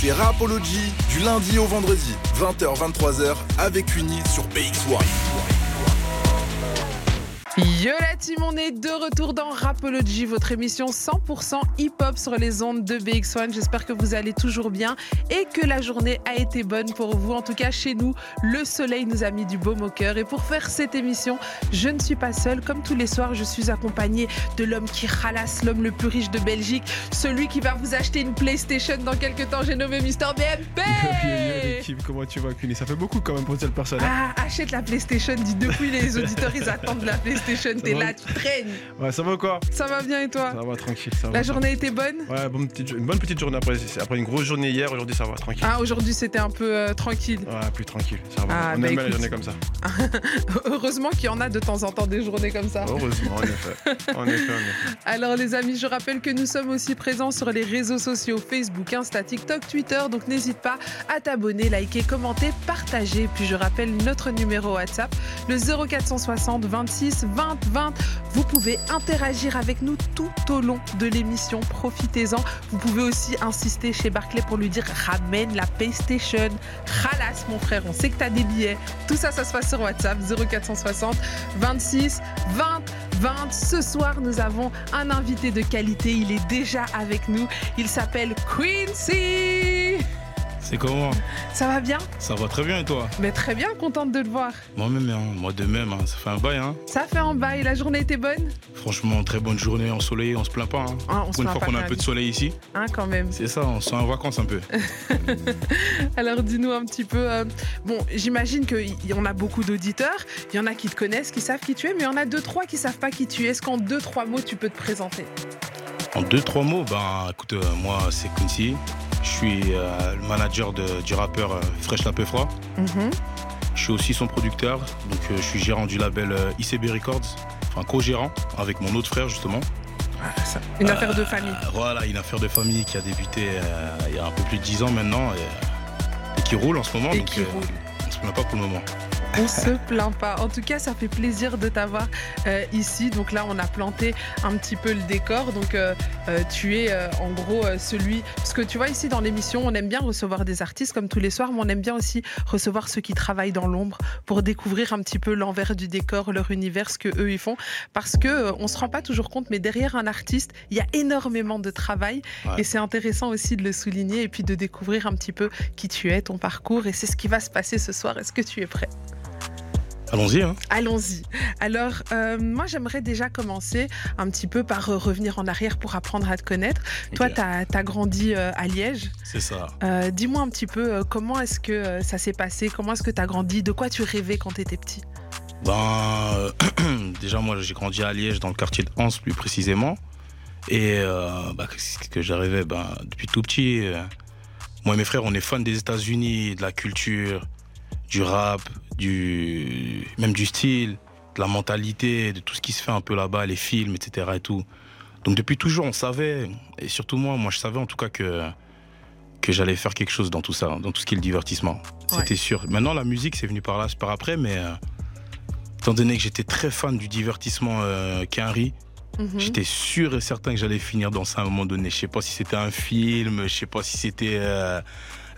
C'est Rapology du lundi au vendredi, 20h-23h avec Uni sur BX1. Yo la team, on est de retour dans Rapology, votre émission 100% hip-hop sur les ondes de BX1. J'espère que vous allez toujours bien et que la journée a été bonne pour vous. En tout cas, chez nous, le soleil nous a mis du baume au cœur. Et pour faire cette émission, je ne suis pas seule. Comme tous les soirs, je suis accompagnée de l'homme qui ralasse, l'homme le plus riche de Belgique, celui qui va vous acheter une PlayStation dans quelques temps. J'ai nommé Mister BMP. comment tu vas, Cuny Ça fait beaucoup quand même pour cette personne. Ah, achète la PlayStation. Dis depuis les auditeurs, ils attendent la PlayStation t'es là, tu traînes. Ouais, ça va quoi Ça va bien et toi Ça va tranquille. La journée était bonne? Ouais, une bonne petite journée après. Après une grosse journée hier, aujourd'hui ça va tranquille. Ah, aujourd'hui c'était un peu euh, tranquille. Ouais, plus tranquille. Ça va. Ah, On bah aime bien les journées comme ça. Heureusement qu'il y en a de temps en temps des journées comme ça. Heureusement, en effet. en effet, Alors les amis, je rappelle que nous sommes aussi présents sur les réseaux sociaux Facebook, Insta, TikTok, Twitter. Donc n'hésite pas à t'abonner, liker, commenter, partager. Puis je rappelle notre numéro WhatsApp, le 0460 26 20 20. Vous pouvez interagir avec nous tout au long de l'émission. Profitez-en. Vous pouvez aussi insister chez Barclay pour lui dire ramène la PlayStation. Ralasse mon frère, on sait que tu as des billets. Tout ça, ça se passe sur WhatsApp 0460 26 20 20. Ce soir, nous avons un invité de qualité. Il est déjà avec nous. Il s'appelle Quincy. C'est comment Ça va bien Ça va très bien et toi Mais très bien, contente de te voir. Moi-même, hein. moi de même, hein. ça fait un bail. Hein. Ça fait un bail, la journée était bonne Franchement, très bonne journée, ensoleillée, on se plaint pas. Ah, Pour une fois qu'on a un peu de soleil ici. Hein, quand même. C'est ça, on se sent en vacances un peu. Alors dis-nous un petit peu. Euh, bon, j'imagine qu'il y en a beaucoup d'auditeurs, il y en a qui te connaissent, qui savent qui tu es, mais il y en a deux, trois qui savent pas qui tu es. Est-ce qu'en deux, trois mots, tu peux te présenter? En deux, trois mots, ben écoute, euh, moi c'est Quincy. Je suis euh, le manager du rappeur euh, Fresh La Froid. Mhm. Je suis aussi son producteur, donc euh, je suis gérant du label ICB Records, enfin co-gérant avec mon autre frère justement. Une affaire de famille. voilà, une affaire de famille qui a débuté il y a un peu plus de 10 ans maintenant et, qui roule en ce moment. Et qui roule. On ne se plaint pas pour le moment. On se plaint pas. En tout cas, ça fait plaisir de t'avoir euh, ici. Donc là, on a planté un petit peu le décor. Donc euh, euh, tu es en gros celui. Parce que tu vois, ici dans l'émission, on aime bien recevoir des artistes comme tous les soirs, mais on aime bien aussi recevoir ceux qui travaillent dans l'ombre pour découvrir un petit peu l'envers du décor, leur univers, ce que eux ils font. Parce que on se rend pas toujours compte, mais derrière un artiste, il y a énormément de travail. Et c'est intéressant aussi de le souligner et puis de découvrir un petit peu qui tu es, ton parcours. Et c'est ce qui va se passer ce soir. Est-ce que tu es prêt? Allons-y. Hein. Allons-y. Alors, euh, moi, j'aimerais déjà commencer un petit peu par euh, revenir en arrière pour apprendre à te connaître. Toi, tu as, grandi euh, à Liège. C'est ça. Dis-moi un petit peu comment est-ce que ça s'est passé? Comment est-ce que tu as grandi? De quoi tu rêvais quand tu étais petit? Ben, déjà, moi, j'ai grandi à Liège, dans le quartier de Hans, plus précisément. Et bah, ce que rêvé? Ben, depuis tout petit. moi et mes frères, on est fans des États-Unis, de la culture, du rap, du, même du style, de la mentalité, de tout ce qui se fait un peu là-bas, les films, etc. Et tout. Donc depuis toujours, on savait, et surtout moi, moi je savais en tout cas que, que j'allais faire quelque chose dans tout ça, dans tout ce qui est le divertissement. C'était sûr. Maintenant, la musique, c'est venu par là, par après, mais euh, étant donné que j'étais très fan du divertissement euh, mhm. J'étais sûr et certain que j'allais finir dans ça à un moment donné. Je sais pas si c'était un film, je sais pas si c'était euh,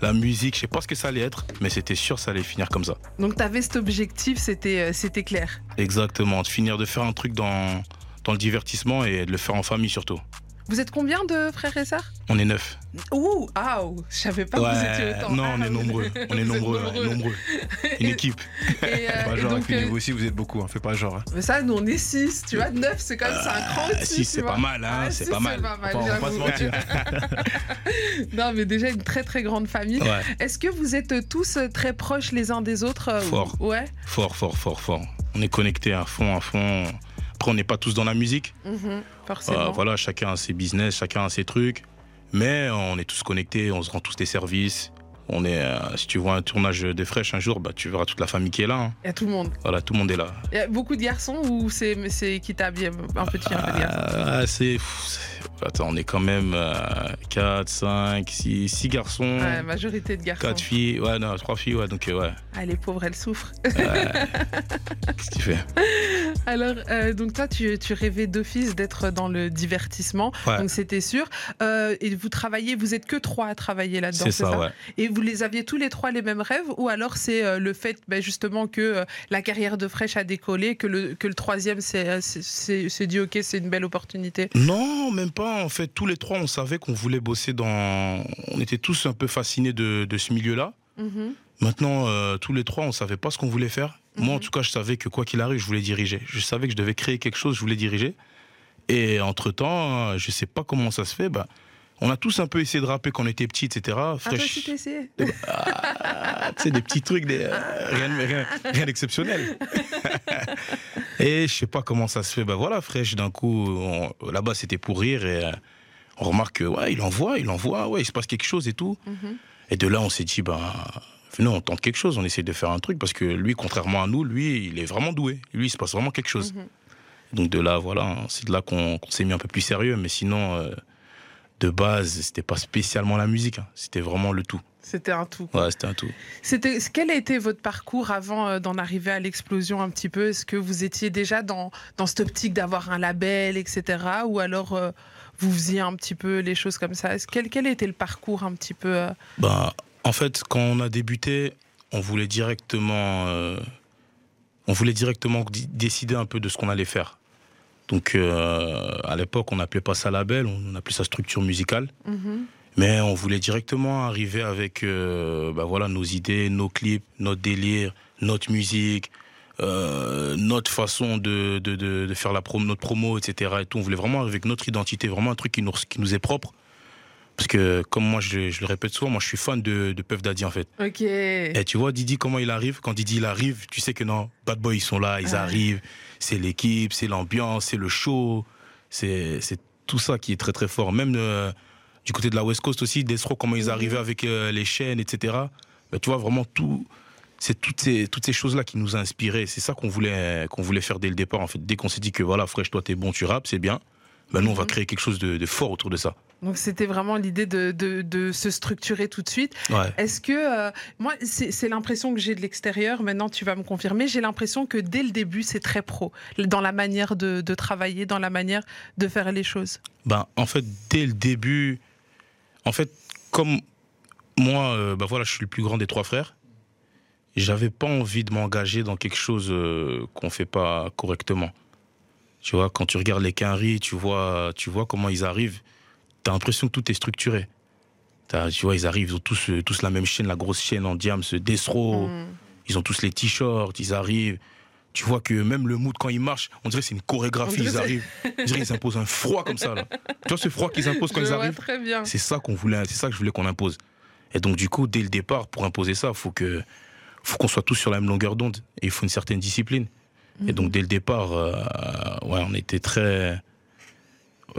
la musique, je sais pas ce que ça allait être, mais c'était sûr ça allait finir comme ça. Donc tu avais cet objectif, c'était euh, c'était clair. Exactement, de finir de faire un truc dans, dans le divertissement et de le faire en famille surtout. Vous êtes combien de frères et sœurs? On est neuf. Ouh, ah, je savais pas que vous étiez autant. Non, on est nombreux. On est nombreux, nombreux. Une équipe. Et, euh, pas genre, et vous aussi, vous êtes beaucoup, hein. fais pas genre. Hein. Mais ça, nous, on est six, tu vois, neuf, c'est quand même, c'est un cran ah, Si, c'est pas mal, hein, ah, c'est pas, mal. pas mal. on va pas se mentir. non, mais déjà, une très, très grande famille. Est-ce que vous êtes tous très proches les uns des autres euh, Fort. Ouais. Fort, fort, fort, fort. On est connectés à fond, à fond. Après, on n'est pas tous dans la musique. Mhm, forcément. Euh, voilà, chacun a ses business, chacun a ses trucs. Mais on est tous connectés, on se rend tous des services. On est, euh, si tu vois un tournage des fraîches un jour, bah, tu verras toute la famille qui est là. Hein. Il y a tout le monde. Voilà, tout le monde est là. Il y a beaucoup de garçons ou c'est équitable, un petit un peu de garçons? Ah, C'est Attends, on est quand même 4, 5, 6, 6 garçons. Ouais, majorité de garçons. 4 filles, ouais, non, 3 filles, ouais, donc euh, ouais. Ah, les pauvres, elles souffrent. Qu'est-ce que tu fais? Alors, euh, donc toi, tu, tu rêvais d'office d'être dans le divertissement, Ouais. donc c'était sûr. Euh, et vous travaillez, vous êtes que trois à travailler là-dedans, C'est ça, ouais. Et vous les aviez tous les trois les mêmes rêves ou alors c'est le fait ben, justement que la carrière de Fresh a décollé, que le, que le troisième s'est dit ok c'est une belle opportunité? Non, même pas. En fait, tous les trois, on savait qu'on voulait bosser dans. On était tous un peu fascinés de, de ce milieu-là. Mhm. Maintenant, euh, tous les trois, on savait pas ce qu'on voulait faire. Moi, en Mhm. tout cas, je savais que quoi qu'il arrive, je voulais diriger. Je savais que je devais créer quelque chose, je voulais diriger. Et entre-temps, euh, je sais pas comment ça se fait. Bah, on a tous un peu essayé de rapper quand on était petits, etc. Ah, t'as essayé Ah, tu sais, des petits trucs, des, euh, rien, rien, rien d'exceptionnel. et je sais pas comment ça se fait. Bah voilà, fraîche, d'un coup, on- là-bas, c'était pour rire et euh, on remarque que, ouais, il envoie, il envoie, ouais, il se passe quelque chose et tout. Mhm. Et de là, on s'est dit, bah, venez, on tente quelque chose, on essaie de faire un truc parce que lui, contrairement à nous, lui, il est vraiment doué. Lui, il se passe vraiment quelque chose. Mhm. Donc de là, voilà, c'est de là qu'on qu'on s'est mis un peu plus sérieux. Mais sinon, euh, de base, c'était pas spécialement la musique, hein. c'était vraiment le tout. C'était un tout. Ouais, c'était un tout. C'était quel a été votre parcours avant euh, d'en arriver à l'explosion un petit peu? Est-ce que vous étiez déjà dans dans cette optique d'avoir un label, etc. Ou alors euh, vous faisiez un petit peu les choses comme ça? Est-ce- quel quel était le parcours un petit peu euh, Bah, en fait, quand on a débuté, on voulait directement, euh, on voulait directement di- décider un peu de ce qu'on allait faire. Donc, à l'époque, on n'appelait pas ça label, on appelait ça structure musicale. mhm. Mais on voulait directement arriver avec, euh, bah voilà, nos idées, nos clips, notre délire, notre musique, euh, notre façon de, de, de, de faire la promo, notre promo, etc. Et tout. On voulait vraiment arriver avec notre identité, vraiment un truc qui nous, qui nous est propre. Parce que, comme moi, je, je le répète souvent, moi, je suis fan de, de Puff Daddy, en fait. Ok. Et tu vois, Didi, comment il arrive? Quand Didi, il arrive, tu sais que non, Bad Boy, ils sont là, ils Ouais. arrivent. C'est l'équipe, c'est l'ambiance, c'est le show. C'est c'est tout ça qui est très, très fort. Même euh, du côté de la West Coast aussi, Destro, comment ils Mhm. arrivaient avec euh, les chaînes, etc. Ben, tu vois, vraiment tout. C'est toutes ces, toutes ces choses-là qui nous ont inspirés. C'est ça qu'on voulait, qu'on voulait faire dès le départ, en fait. Dès qu'on s'est dit que voilà, Fresh, toi, t'es bon, tu rappes, c'est bien. Ben, nous, on va Mhm. créer quelque chose de, de fort autour de ça. Donc c'était vraiment l'idée de, de, de se structurer tout de suite. Ouais. Est-ce que euh, moi c'est c'est l'impression que j'ai de l'extérieur. Maintenant tu vas me confirmer. J'ai l'impression que dès le début c'est très pro dans la manière de, de travailler, dans la manière de faire les choses. Ben, en fait, dès le début, en fait, comme moi, euh, ben voilà, je suis le plus grand des trois frères, j'avais pas envie de m'engager dans quelque chose euh, qu'on fait pas correctement. Tu vois, quand tu regardes les quinries, tu vois, tu vois comment ils arrivent, t'as l'impression que tout est structuré. Tu vois, ils arrivent, ils ont tous, euh, tous la même chaîne, la grosse chaîne en diams, ce Destro, Mm. ils ont tous les t-shirts, ils arrivent. Tu vois que même le mood quand ils marchent, on dirait que c'est une chorégraphie, ils arrivent. On dirait qu'ils imposent un froid comme ça là. Tu vois ce froid qu'ils imposent quand Je ils vois arrivent très bien. C'est ça qu'on voulait, c'est ça que je voulais qu'on impose. Et donc du coup, dès le départ, pour imposer ça, faut que faut qu'on soit tous sur la même longueur d'onde et il faut une certaine discipline. Et donc dès le départ, euh, ouais, on était très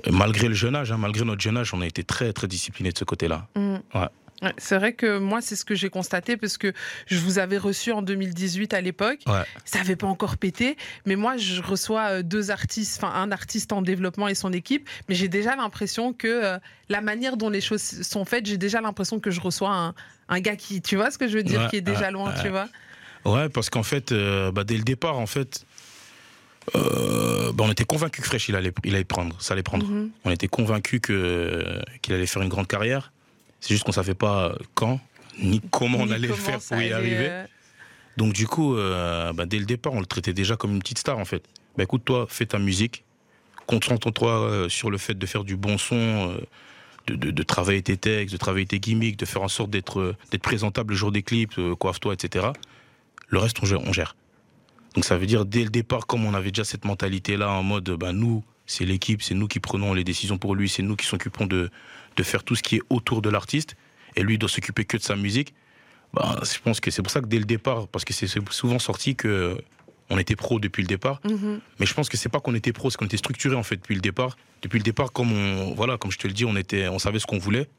malgré le jeune âge, hein, malgré notre jeune âge, on a été très très discipliné de ce côté-là. Mm. Ouais. Ouais, c'est vrai que moi, c'est ce que j'ai constaté parce que je vous avais reçu en 2018 à l'époque. Ouais. Ça n'avait pas encore pété, mais moi, je reçois euh, deux artistes, enfin un artiste en développement et son équipe, mais j'ai déjà l'impression que euh, la manière dont les choses sont faites, j'ai déjà l'impression que je reçois un, un gars qui, tu vois ce que je veux dire, Ouais, qui est déjà loin, tu vois? Ouais, parce qu'en fait, euh, bah, dès le départ, en fait, euh, bah, on était convaincus que Fresh il allait, il allait prendre, ça allait prendre. Mhm. On était convaincus que qu'il allait faire une grande carrière. C'est juste qu'on savait pas quand ni comment on Ni allait le comment faire pour y allait, arriver. euh, Donc du coup, euh, bah, dès le départ, on le traitait déjà comme une petite star en fait. Bah écoute, toi, fais ta musique, concentre-toi euh, sur le fait de faire du bon son, de, de- de travailler tes textes, de travailler tes gimmicks, de faire en sorte d'être d'être présentable le jour des clips, coiffe-toi, etc. Le reste, on gère, on gère. Donc ça veut dire dès le départ, comme on avait déjà cette mentalité-là en mode, bah nous, c'est l'équipe, c'est nous qui prenons les décisions pour lui, c'est nous qui s'occupons de, de faire tout ce qui est autour de l'artiste, et lui il doit s'occuper que de sa musique. Bah, je pense que c'est pour ça que dès le départ, parce que c'est souvent sorti que on était pro depuis le départ, mhm. mais je pense que c'est pas qu'on était pro, c'est qu'on était structuré en fait depuis le départ. Depuis le départ, comme on, voilà, comme je te le dis, on était, on savait ce qu'on voulait.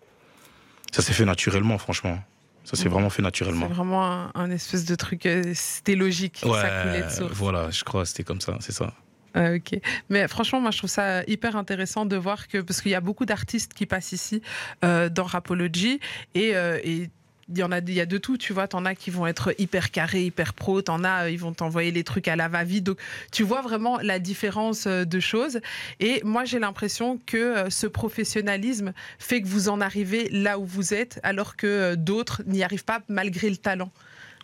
Ça s'est fait naturellement, franchement. Ça s'est Mhm. vraiment fait C'est naturellement. vraiment un, un espèce de truc, euh, c'était logique, Ouais, ça coulait de source. voilà, je crois, c'était comme ça, c'est ça. Ah, ok. Mais franchement, moi, je trouve ça hyper intéressant de voir que, parce qu'il y a beaucoup d'artistes qui passent ici euh, dans Rapology et, euh, et il y en a, y a de tout, tu vois. T'en as qui vont être hyper carrés, hyper pro. T'en as, ils vont t'envoyer les trucs à la va-vite. Donc, tu vois vraiment la différence euh, de choses. Et moi, j'ai l'impression que ce professionnalisme fait que vous en arrivez là où vous êtes, alors que d'autres n'y arrivent pas malgré le talent.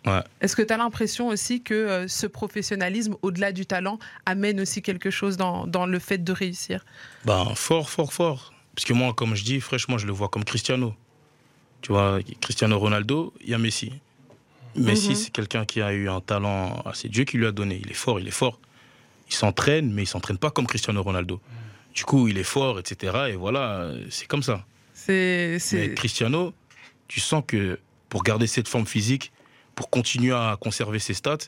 Ouais. Est-ce que tu as l'impression aussi que euh, ce professionnalisme, au-delà du talent, amène aussi quelque chose dans, dans le fait de réussir? Ben, fort, fort, fort. Parce que moi, comme je dis, fraîchement, je le vois comme Cristiano. Tu vois, Cristiano Ronaldo, il y a Messi. Messi, Mhm. c'est quelqu'un qui a eu un talent, c'est Dieu qui lui a donné. Il est fort, il est fort. Il s'entraîne, mais il s'entraîne pas comme Cristiano Ronaldo. Du coup, il est fort, etc. Et voilà, c'est comme ça. C'est... Cristiano, tu sens que pour garder cette forme physique, pour continuer à conserver ses stats,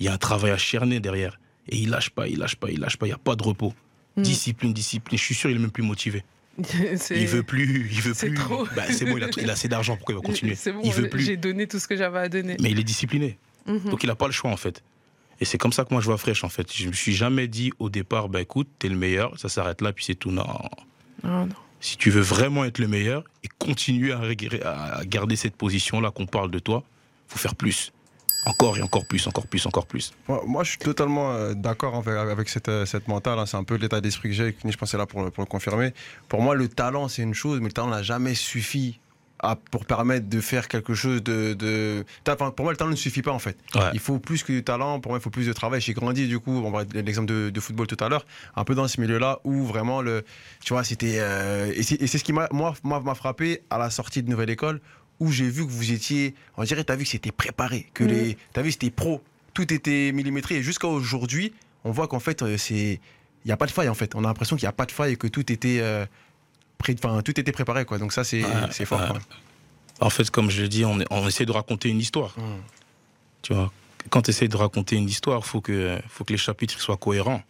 il y a un travail acharné derrière. Et il lâche pas, il lâche pas, il lâche pas, il n'y a pas de repos. Mm. Discipline, discipline. Je suis sûr, il est même plus motivé. Il veut plus, il veut plus. trop. Bah, c'est bon, il a, il a assez d'argent, pourquoi il va continuer? C'est bon, Il veut plus. j'ai donné tout ce que j'avais à donner. Mais il est discipliné. Mhm. Donc il n'a pas le choix en fait. Et c'est comme ça que moi je vois Fresh en fait. Je me suis jamais dit au départ, bah écoute, t'es le meilleur, ça s'arrête là, puis c'est tout. Non. Ah, non. Si tu veux vraiment être le meilleur et continuer à, garder cette position-là qu'on parle de toi, faut faire plus. Encore et encore plus, encore plus, encore plus. Moi, moi, je suis totalement euh, d'accord avec, avec cette, euh, cette mentale. hein. C'est un peu l'état d'esprit que j'ai. Je pense là pour, le- pour le confirmer. Pour moi, le talent, c'est une chose, mais le talent n'a jamais suffi à- pour permettre de faire quelque chose de. pour moi, le talent ne suffit pas en fait. Ouais. Il faut plus que du talent, pour moi, il faut plus de travail. J'ai grandi, du coup, on va l'exemple de, de football tout à l'heure, un peu dans ce milieu-là où vraiment, le, tu vois, c'était. euh, et c'est ce qui m'a moi, moi, m'a frappé à la sortie de Nouvelle École, où j'ai vu que vous étiez. On dirait, tu as vu que c'était préparé, que Mhm. les. Tu as vu, c'était pro. Tout était millimétré. Et jusqu'à aujourd'hui, on voit qu'en fait, euh, c'est. Il n'y a pas de faille, en fait. On a l'impression qu'il n'y a pas de faille et que tout était. euh, pré- Enfin, tout était préparé, quoi. Donc, ça, c'est Ouais, c'est fort. ouais. quoi. En fait, comme je l'ai dit, on, essaie de raconter une histoire. Mhm. Tu vois, quand tu essaies de raconter une histoire, faut que, faut que les chapitres soient cohérents.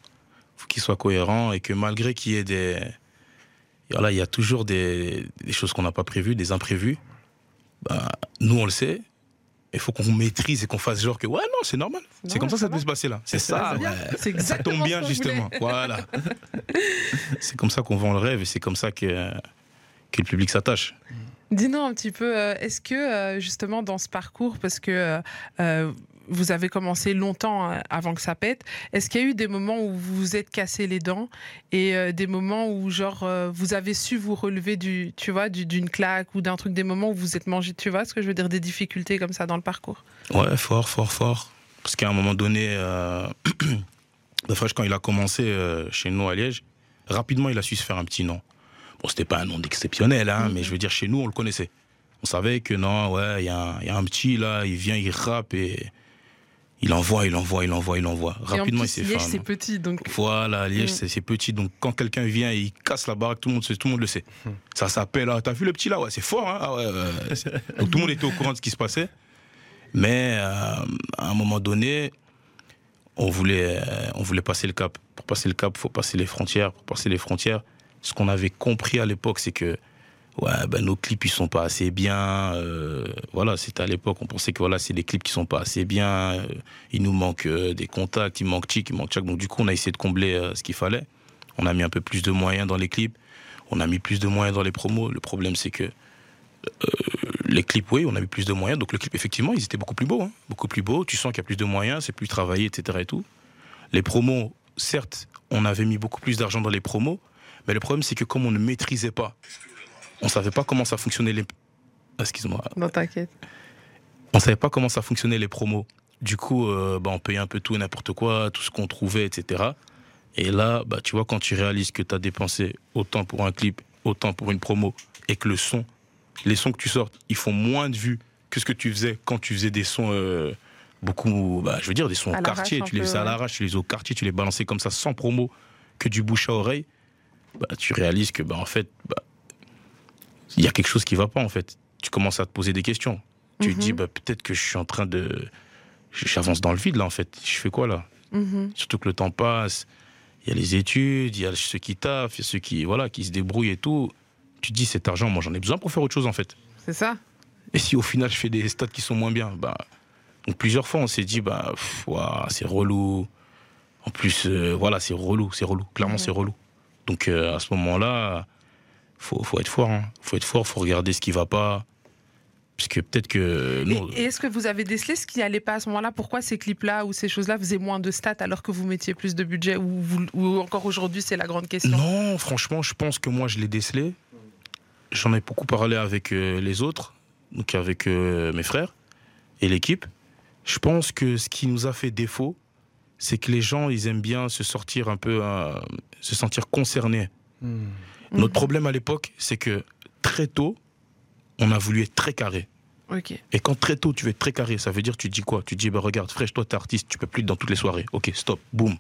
faut qu'ils soient cohérents et que malgré qu'il y ait des. Voilà, il y a toujours des, des choses qu'on n'a pas prévues, des imprévus. Bah, nous, on le sait. Il faut qu'on maîtrise et qu'on fasse genre que, ouais, non, c'est normal. C'est comme ça ça normal, peut se passer là. C'est Ça ça, ouais. Ça tombe bien, justement. Voilà. c'est comme ça qu'on vend le rêve et c'est comme ça que, que le public s'attache. Dis-nous un petit peu, euh, est-ce que euh, justement dans ce parcours, parce que euh, vous avez commencé longtemps euh, avant que ça pète, est-ce qu'il y a eu des moments où vous vous êtes cassé les dents et euh, des moments où genre euh, vous avez su vous relever du, tu vois, du- d'une claque ou d'un truc, des moments où vous êtes mangé, tu vois, ce que je veux dire, des difficultés comme ça dans le parcours? Ouais, fort, fort, fort. Parce qu'à un moment donné, euh, Fresh, quand il a commencé euh, chez nous à Liège, rapidement, il a su se faire un petit nom. Bon, c'était pas un nom d'exceptionnel, hein, mais je veux dire, chez nous, on le connaissait. On savait que non, ouais, il y, y a un petit là, il vient, il rappe et il envoie, il envoie, il envoie, il envoie. Et en Rapidement, il s'est Liège, c'est petit, donc Voilà, Liège, Mm. c'est- petit. Donc, quand quelqu'un vient et il casse la baraque, tout le monde, sait- tout le monde le sait. Ça s'appelle, ah, t'as vu le petit là? Ouais, c'est fort, hein? Ah ouais, Donc, tout le monde était au courant de ce qui se passait. Mais euh, à un moment donné, on voulait, euh, on voulait passer le cap. Pour passer le cap, il faut passer les frontières. Pour passer les frontières, ce qu'on avait compris à l'époque, c'est que ouais, ben, nos clips, ils sont pas assez bien. euh, voilà, c'était à l'époque, on pensait que voilà, c'est des clips qui sont pas assez bien. euh, il nous manque euh, des contacts, il manque Chic, il manque Chak. Donc, du coup, on a essayé de combler euh, ce qu'il fallait. On a mis un peu plus de moyens dans les clips. On a mis plus de moyens dans les promos. Le problème, c'est que les clips, oui, on a mis plus de moyens. Donc, le clip, effectivement, ils étaient beaucoup plus beaux. hein. beaucoup plus beaux. Tu sens qu'il y a plus de moyens, c'est plus travaillé, etc. Et tout. Les promos, certes, on avait mis beaucoup plus d'argent dans les promos. Mais le problème, c'est que comme on ne maîtrisait pas, on savait pas comment ça fonctionnait les. Excuse-moi. non, t'inquiète. On savait pas comment ça fonctionnait les promos. Du coup, euh, bah, on payait un peu tout et n'importe quoi, tout ce qu'on trouvait, etc. Et là, bah, tu vois, quand tu réalises que tu as dépensé autant pour un clip, autant pour une promo, et que le son, les sons que tu sortes, ils font moins de vues que ce que tu faisais quand tu faisais des sons euh, beaucoup, bah, je veux dire, des sons au quartier. Tu les faisais à l'arrache, tu les faisais au quartier, tu les balançais comme ça sans promo, que du bouche à oreille. Bah, tu réalises que, bah, en fait, bah, il y a quelque chose qui va pas, en fait. Tu commences à te poser des questions. Tu te Mhm. dis, bah, peut-être que je suis en train de. J'avance dans le vide, là, en fait. Je fais quoi, là? Mhm. Surtout que le temps passe. Il y a les études, il y a ceux qui taffent, il y a ceux qui, voilà, qui se débrouillent et tout. Tu te dis, cet argent, moi, j'en ai besoin pour faire autre chose, en fait. C'est ça Et si au final, je fais des stats qui sont moins bien bah, Donc, plusieurs fois, on s'est dit, bah, c'est relou. En plus, euh, voilà, c'est relou, c'est relou. Clairement, Mhm. c'est relou. Donc euh, à ce moment-là, faut, faut être fort. Hein. Faut être fort, faut regarder ce qui va pas. Parce que peut-être que. Non, et est-ce que vous avez décelé ce qui allait pas à ce moment-là? Pourquoi ces clips-là ou ces choses-là faisaient moins de stats alors que vous mettiez plus de budget ou, vous- ou encore aujourd'hui c'est la grande question? Non, franchement, je pense que moi, je l'ai décelé. J'en ai beaucoup parlé avec euh, les autres, donc avec euh, mes frères et l'équipe. Je pense que ce qui nous a fait défaut, c'est que les gens, ils aiment bien se sortir un peu, euh, se sentir concernés. Notre problème à l'époque, c'est que très tôt, on a voulu être très carré. Ok. Et quand très tôt tu veux être très carré, ça veut dire tu dis quoi? Tu dis bah regarde, fraîche, toi t'es artiste, tu peux plus être dans toutes les soirées. Ok, stop, boum.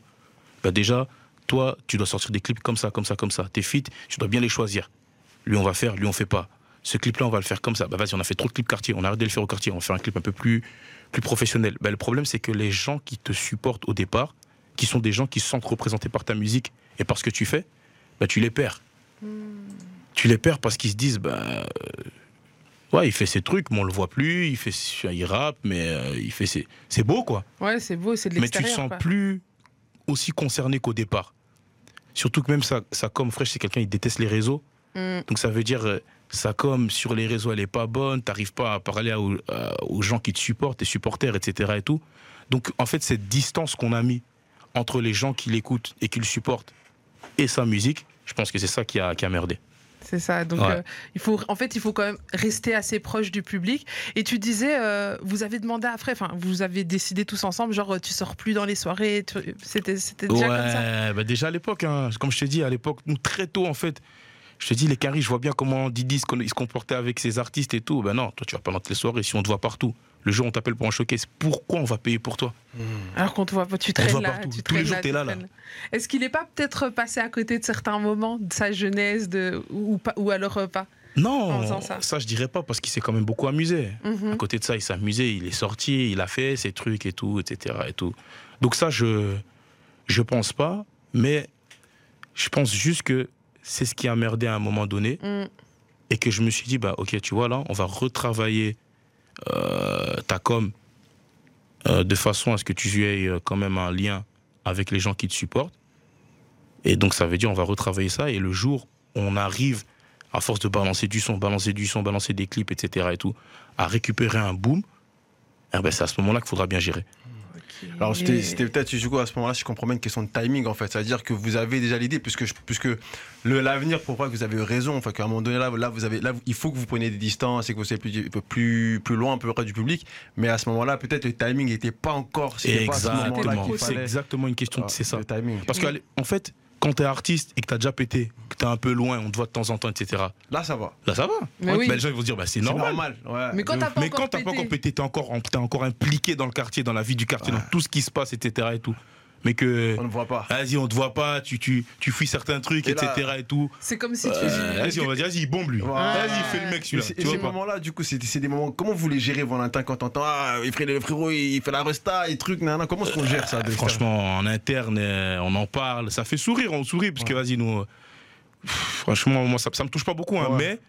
Bah déjà, toi tu dois sortir des clips comme ça, comme ça, comme ça. Tes feats, tu dois bien les choisir. Lui on va faire, lui on fait pas. Ce clip-là on va le faire comme ça. Bah vas-y, on a fait trop de clips quartier, on a arrêté de le faire au quartier, on va faire un clip un peu plus, plus professionnel. Bah, le problème c'est que les gens qui te supportent au départ, qui sont des gens qui se sentent représentés par ta musique et par ce que tu fais, bah tu les perds. Tu les perds parce qu'ils se disent bah euh, Ouais, il fait ses trucs, mais on le voit plus. Il fait, il rappe, mais euh, il fait ses. C'est beau, quoi. Ouais, c'est beau, c'est de Mais tu te sens quoi. plus aussi concerné qu'au départ. Surtout que même ça, ça comme Fresh, c'est quelqu'un qui déteste les réseaux. Mm. Donc ça veut dire, euh, ça comme sur les réseaux, elle est pas bonne. T'arrives pas à parler à- aux, à- aux gens qui te supportent, tes supporters, etc. Et tout. Donc en fait, cette distance qu'on a mis entre les gens qui l'écoutent et qui le supportent et sa musique, je pense que c'est ça qui a, qui a merdé. C'est ça. Donc, Ouais. euh, il faut, en fait, il faut quand même rester assez proche du public. Et tu disais, euh, vous avez demandé après, enfin, vous avez décidé tous ensemble, genre, euh, tu sors plus dans les soirées. C'était, c'était déjà comme ça. Ouais, bah déjà à l'époque, hein, comme je te dis, à l'époque, nous très tôt en fait, je te dis, les caries, je vois bien comment Didi se, con- il se comportait avec ses artistes et tout. Ben non, toi tu vas pas dans les soirées si on te voit partout. Le jour où on t'appelle pour un showcase, pourquoi on va payer pour toi Alors qu'on te voit pas, tu On traînes voit là. partout. Tu Tous les jours, là, t'es tu là, là. traînes Est-ce qu'il n'est pas peut-être passé à côté de certains moments de sa jeunesse, de, ou, ou ou alors euh, pas Non, ça. ça. je dirais pas parce qu'il s'est quand même beaucoup amusé. Mhm. À côté de ça, il s'est amusé, il est sorti, il a fait ses trucs et tout, etc. Et tout. Donc ça, je je pense pas, mais je pense juste que c'est ce qui a merdé à un moment donné. Mm. et que je me suis dit, bah ok, tu vois, là, on va retravailler euh, ta com euh, de façon à ce que tu aies euh, quand même un lien avec les gens qui te supportent. Et donc, ça veut dire, on va retravailler ça. Et le jour où on arrive, à force de balancer du son, balancer du son, balancer des clips, etc. et tout, à récupérer un boom, eh ben, c'est à ce moment-là qu'il faudra bien gérer. Et- c'était peut-être, du coup, à ce moment-là, si je comprends bien, une question de timing, en fait. C'est-à-dire que vous avez déjà l'idée, puisque, puisque le- l'avenir prouve que vous avez raison. Enfin, qu'à un moment donné, là, là, vous avez, là, il faut que vous preniez des distances et que vous soyez plus, plus, plus loin, un peu près du public. Mais à ce moment-là, peut-être le timing n'était pas encore. Exactement. C'est exactement une question. Ah, c'est ça. Le timing. Parce qu'en fait, quand t'es artiste et que t'as déjà pété, que t'es un peu loin, on te voit de temps en temps, etc. Là, ça va. Là, ça va. Mais Ouais, oui. bah, les gens ils vont se dire, bah, c'est normal. ouais. Mais quand t'as pas encore pété. encore pété, t'es encore, en- t'es encore impliqué dans le quartier, dans la vie du quartier, dans tout ce qui se passe, etc. Et tout. Mais que, On ne voit pas. vas-y, on te voit pas, tu, tu, tu fuis certains trucs, Et là- etc. Et tout. C'est comme si tu. Euh, vas-y, on va dire, vas-y, il bombe lui. Vas-y, fais le mec celui-là. Tu et vois ces moments-là, du coup, c'est c'est des moments. Comment vous les gérez, Valentin, quand t'entends Ah, il fait le frérot, il fait la resta et trucs, nanana. Comment est-ce qu'on gère ça Franchement, en interne, euh, on en parle. Ça fait sourire, on sourit, parce que vas-y, nous. euh, pff, Franchement, moi, ça, ça me touche pas beaucoup, hein, Ouais. mais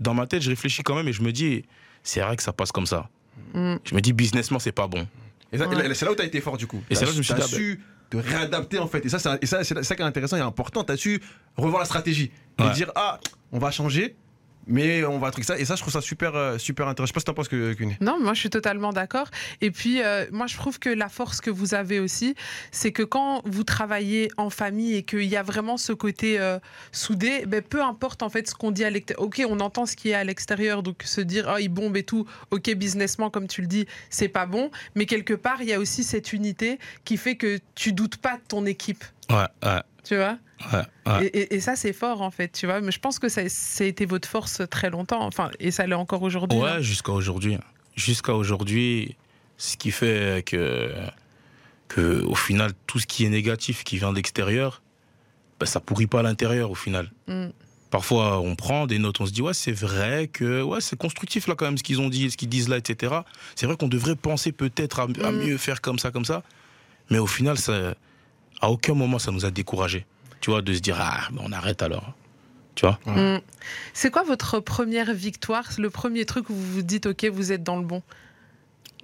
dans ma tête, je réfléchis quand même et je me dis, c'est vrai que ça passe comme ça. Mm. Je me dis, businessment, c'est pas bon. Et, Ouais. c'est là où tu as été fort du coup. Et c'est là que je me suis ah, su te réadapter en fait. Et ça, c'est ça, qui est intéressant et important. Tu as su revoir la stratégie. Et Ouais. dire, ah, on va changer, mais on va truc ça. Et ça, je trouve ça super, euh, super intéressant. Je sais pas si t'en penses que Cuny. Non, moi je suis totalement d'accord. Et puis, euh, moi je trouve que la force que vous avez aussi, c'est que quand vous travaillez en famille et qu'il y a vraiment ce côté euh, soudé, ben, peu importe en fait ce qu'on dit à l'extérieur. Ok, on entend ce qui est à l'extérieur, donc se dire, oh, il bombe et tout, ok, businessment, comme tu le dis, c'est pas bon. Mais quelque part, il y a aussi cette unité qui fait que tu doutes pas de ton équipe. Ouais, ouais, Tu vois ouais. ouais. et, et- et ça, c'est fort, en fait, tu vois. Mais je pense que ça, ça a été votre force très longtemps. Enfin, et ça l'est encore aujourd'hui. hein. Ouais, jusqu'à aujourd'hui. Jusqu'à aujourd'hui, ce qui fait que, que, au final, tout ce qui est négatif qui vient de l'extérieur, ben, ça pourrit pas à l'intérieur, au final. Mm. Parfois, on prend des notes, on se dit, ouais, c'est vrai que ouais, c'est constructif, là, quand même, ce qu'ils ont dit, ce qu'ils disent là, etc. C'est vrai qu'on devrait penser peut-être à, à Mm. mieux faire comme ça, comme ça. Mais au final, ça, à aucun moment, ça nous a découragés. Tu vois, de se dire, ah, ben, on arrête alors. Tu vois Mm. C'est quoi votre première victoire? Le premier truc où vous vous dites, OK, vous êtes dans le bon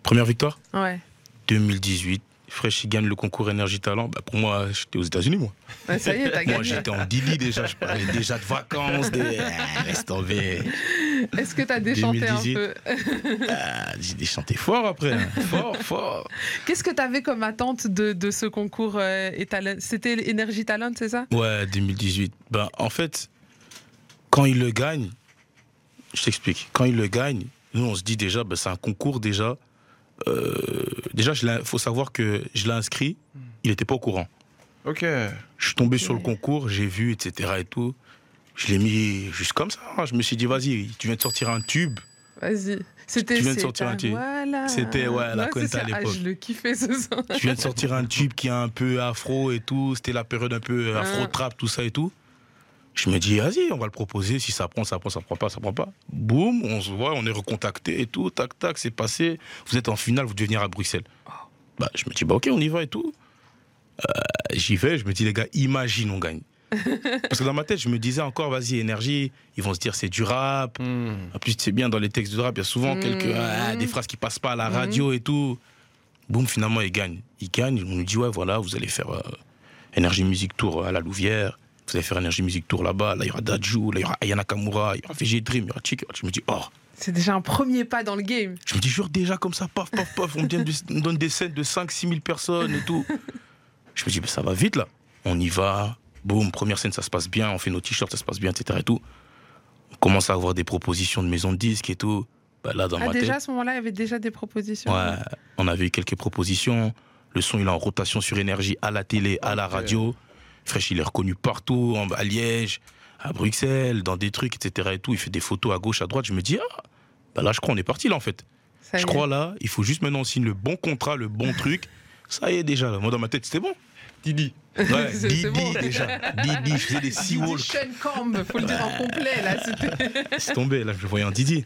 Première victoire? Ouais. 2018, Fresh, il gagne le concours Énergie Talent. Bah, pour moi, j'étais aux États-Unis, moi. Ouais, ça y est, t'as Moi, gagné. j'étais en Dili déjà. Je parlais déjà de vacances. Des... Ah, laisse tomber. Est-ce que t'as déchanté un 2018. peu Ah, j'ai des chantés fort après. hein. Fort, fort. Qu'est-ce que t'avais comme attente de, de ce concours euh, C'était Énergie Talent, c'est ça? Ouais, 2018. Ben, en fait, quand il le gagne, je t'explique. Quand il le gagne, nous, on se dit déjà, ben, c'est un concours déjà. Euh, déjà, il faut savoir que je l'ai inscrit, il n'était pas au courant. Ok. Je suis tombé sur le concours, j'ai vu, etc. et tout. Je l'ai mis juste comme ça. hein. Je me suis dit, vas-y, tu viens de sortir un tube. Vas-y. C'était Tu viens de sortir un titre. Voilà. C'était, ouais, la ça. à l'époque. Ah, je le kiffais ce son. Tu viens de sortir un tube qui est un peu afro et tout. C'était la période un peu Ah. afro-trap, tout ça et tout. Je me dis, vas-y, on va le proposer. Si ça prend, ça prend, ça prend pas, ça prend pas. Boum, on se voit, on est recontacté et tout. Tac, tac, c'est passé. Vous êtes en finale, vous devez venir à Bruxelles. Bah, je me dis, bah, ok, on y va et tout. Euh, J'y vais, je me dis, les gars, imagine, on gagne. Parce que dans ma tête, je me disais encore, vas-y, énergie, ils vont se dire, c'est du rap. Hmm. En plus, c'est bien dans les textes de rap, il y a souvent Mhm. quelques, ah, des phrases qui passent pas à la radio et tout. Boum, finalement, il gagne. Il gagne, on nous dit, ouais, voilà, vous allez faire euh, Énergie Music Tour à la Louvière, vous allez faire Énergie Music Tour là-bas, là, il y aura Dajou, là, il y aura Ayana Kamura, il y aura VG Dream, il y aura Chick. Je me dis, oh, C'est déjà un premier pas dans le game. je me dis, jure déjà comme ça, paf, paf, paf, on me, donne des- on me donne des scènes de 5-6 000 personnes et tout. Je me dis, mais ça va vite là. On y va, boum, première scène, ça se passe bien, on fait nos t-shirts, ça se passe bien, etc. Et tout. On commence à avoir des propositions de maisons de disques et tout. Bah, là, dans Ah, ma déjà, à tête, ce moment-là, il y avait déjà des propositions. ouais, on avait eu quelques propositions. Le son, il est en rotation sur énergie à la télé, à la radio. Fresh, il est reconnu partout, à Liège, à Bruxelles, dans des trucs, etc. Et tout. Il fait des photos à gauche, à droite. Je me dis, ah, bah là, je crois qu'on est parti là, en fait. Ça Je crois là, il faut juste maintenant on signe le bon contrat, le bon truc. Ça y est déjà, là. moi dans ma tête c'était bon. Didi. Ouais, Didi bon. déjà. Didi, je faisais des Didi Seawalk. Sean Camp, faut le dire en complet là. C'est tombé, là je le voyais en Didi.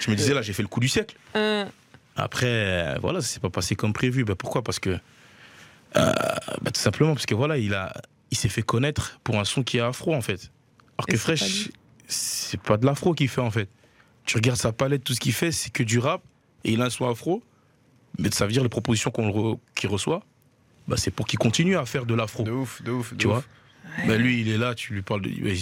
Je me disais là j'ai fait le coup du siècle. un- Après, euh, voilà, ça s'est pas passé comme prévu. Bah, pourquoi? Parce que. euh, bah, tout simplement parce que voilà, il, a, il s'est fait connaître pour un son qui est afro en fait. Alors Et que Fresh, c'est pas de l'afro qu'il fait en fait. Tu regardes sa palette, tout ce qu'il fait, c'est que du rap et il a un son afro. Mais ça veut dire les propositions qu'on le re- qu'il reçoit, bah, c'est pour qu'il continue à faire de l'afro. De ouf, de ouf. de Tu ouf. vois Bah, lui, il est là, tu lui parles de. mais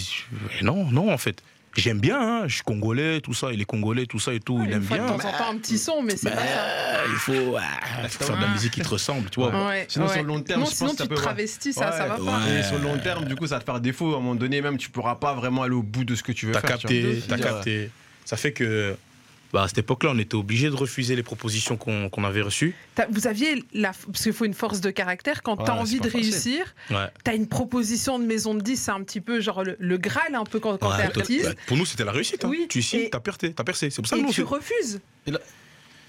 Non, non, en fait. J'aime bien, hein, je suis congolais, tout ça, il est congolais, tout ça et tout, il Une aime fois de bien. temps en temps, un petit son, mais c'est Bah, pas ça. il faut, ah, il faut faire de la musique qui te ressemble, tu vois. Ouais, Sinon, sur ouais. le long terme, Non, je pense sinon tu te travestis, ça, ça va Ouais. pas. Ouais. Et sur le long terme, du coup, ça va te faire défaut. À un moment donné, même, tu pourras pas vraiment aller au bout de ce que tu veux T'as faire. tu capté, vois. t'as capté. Ça fait que, bah, à cette époque-là, on était obligé de refuser les propositions qu'on avait reçues. Vous aviez la, parce qu'il faut une force de caractère quand Ouais, t'as c'est envie de facile. réussir. Ouais. T'as une proposition de maison de 10, c'est un petit peu genre le, le Graal un peu quand, quand Ouais, t'es artiste. pour nous, c'était la réussite. hein. Oui, Tu signes, t'as percé, t'as percé. C'est pour ça que Et nous, tu refuses. Et là-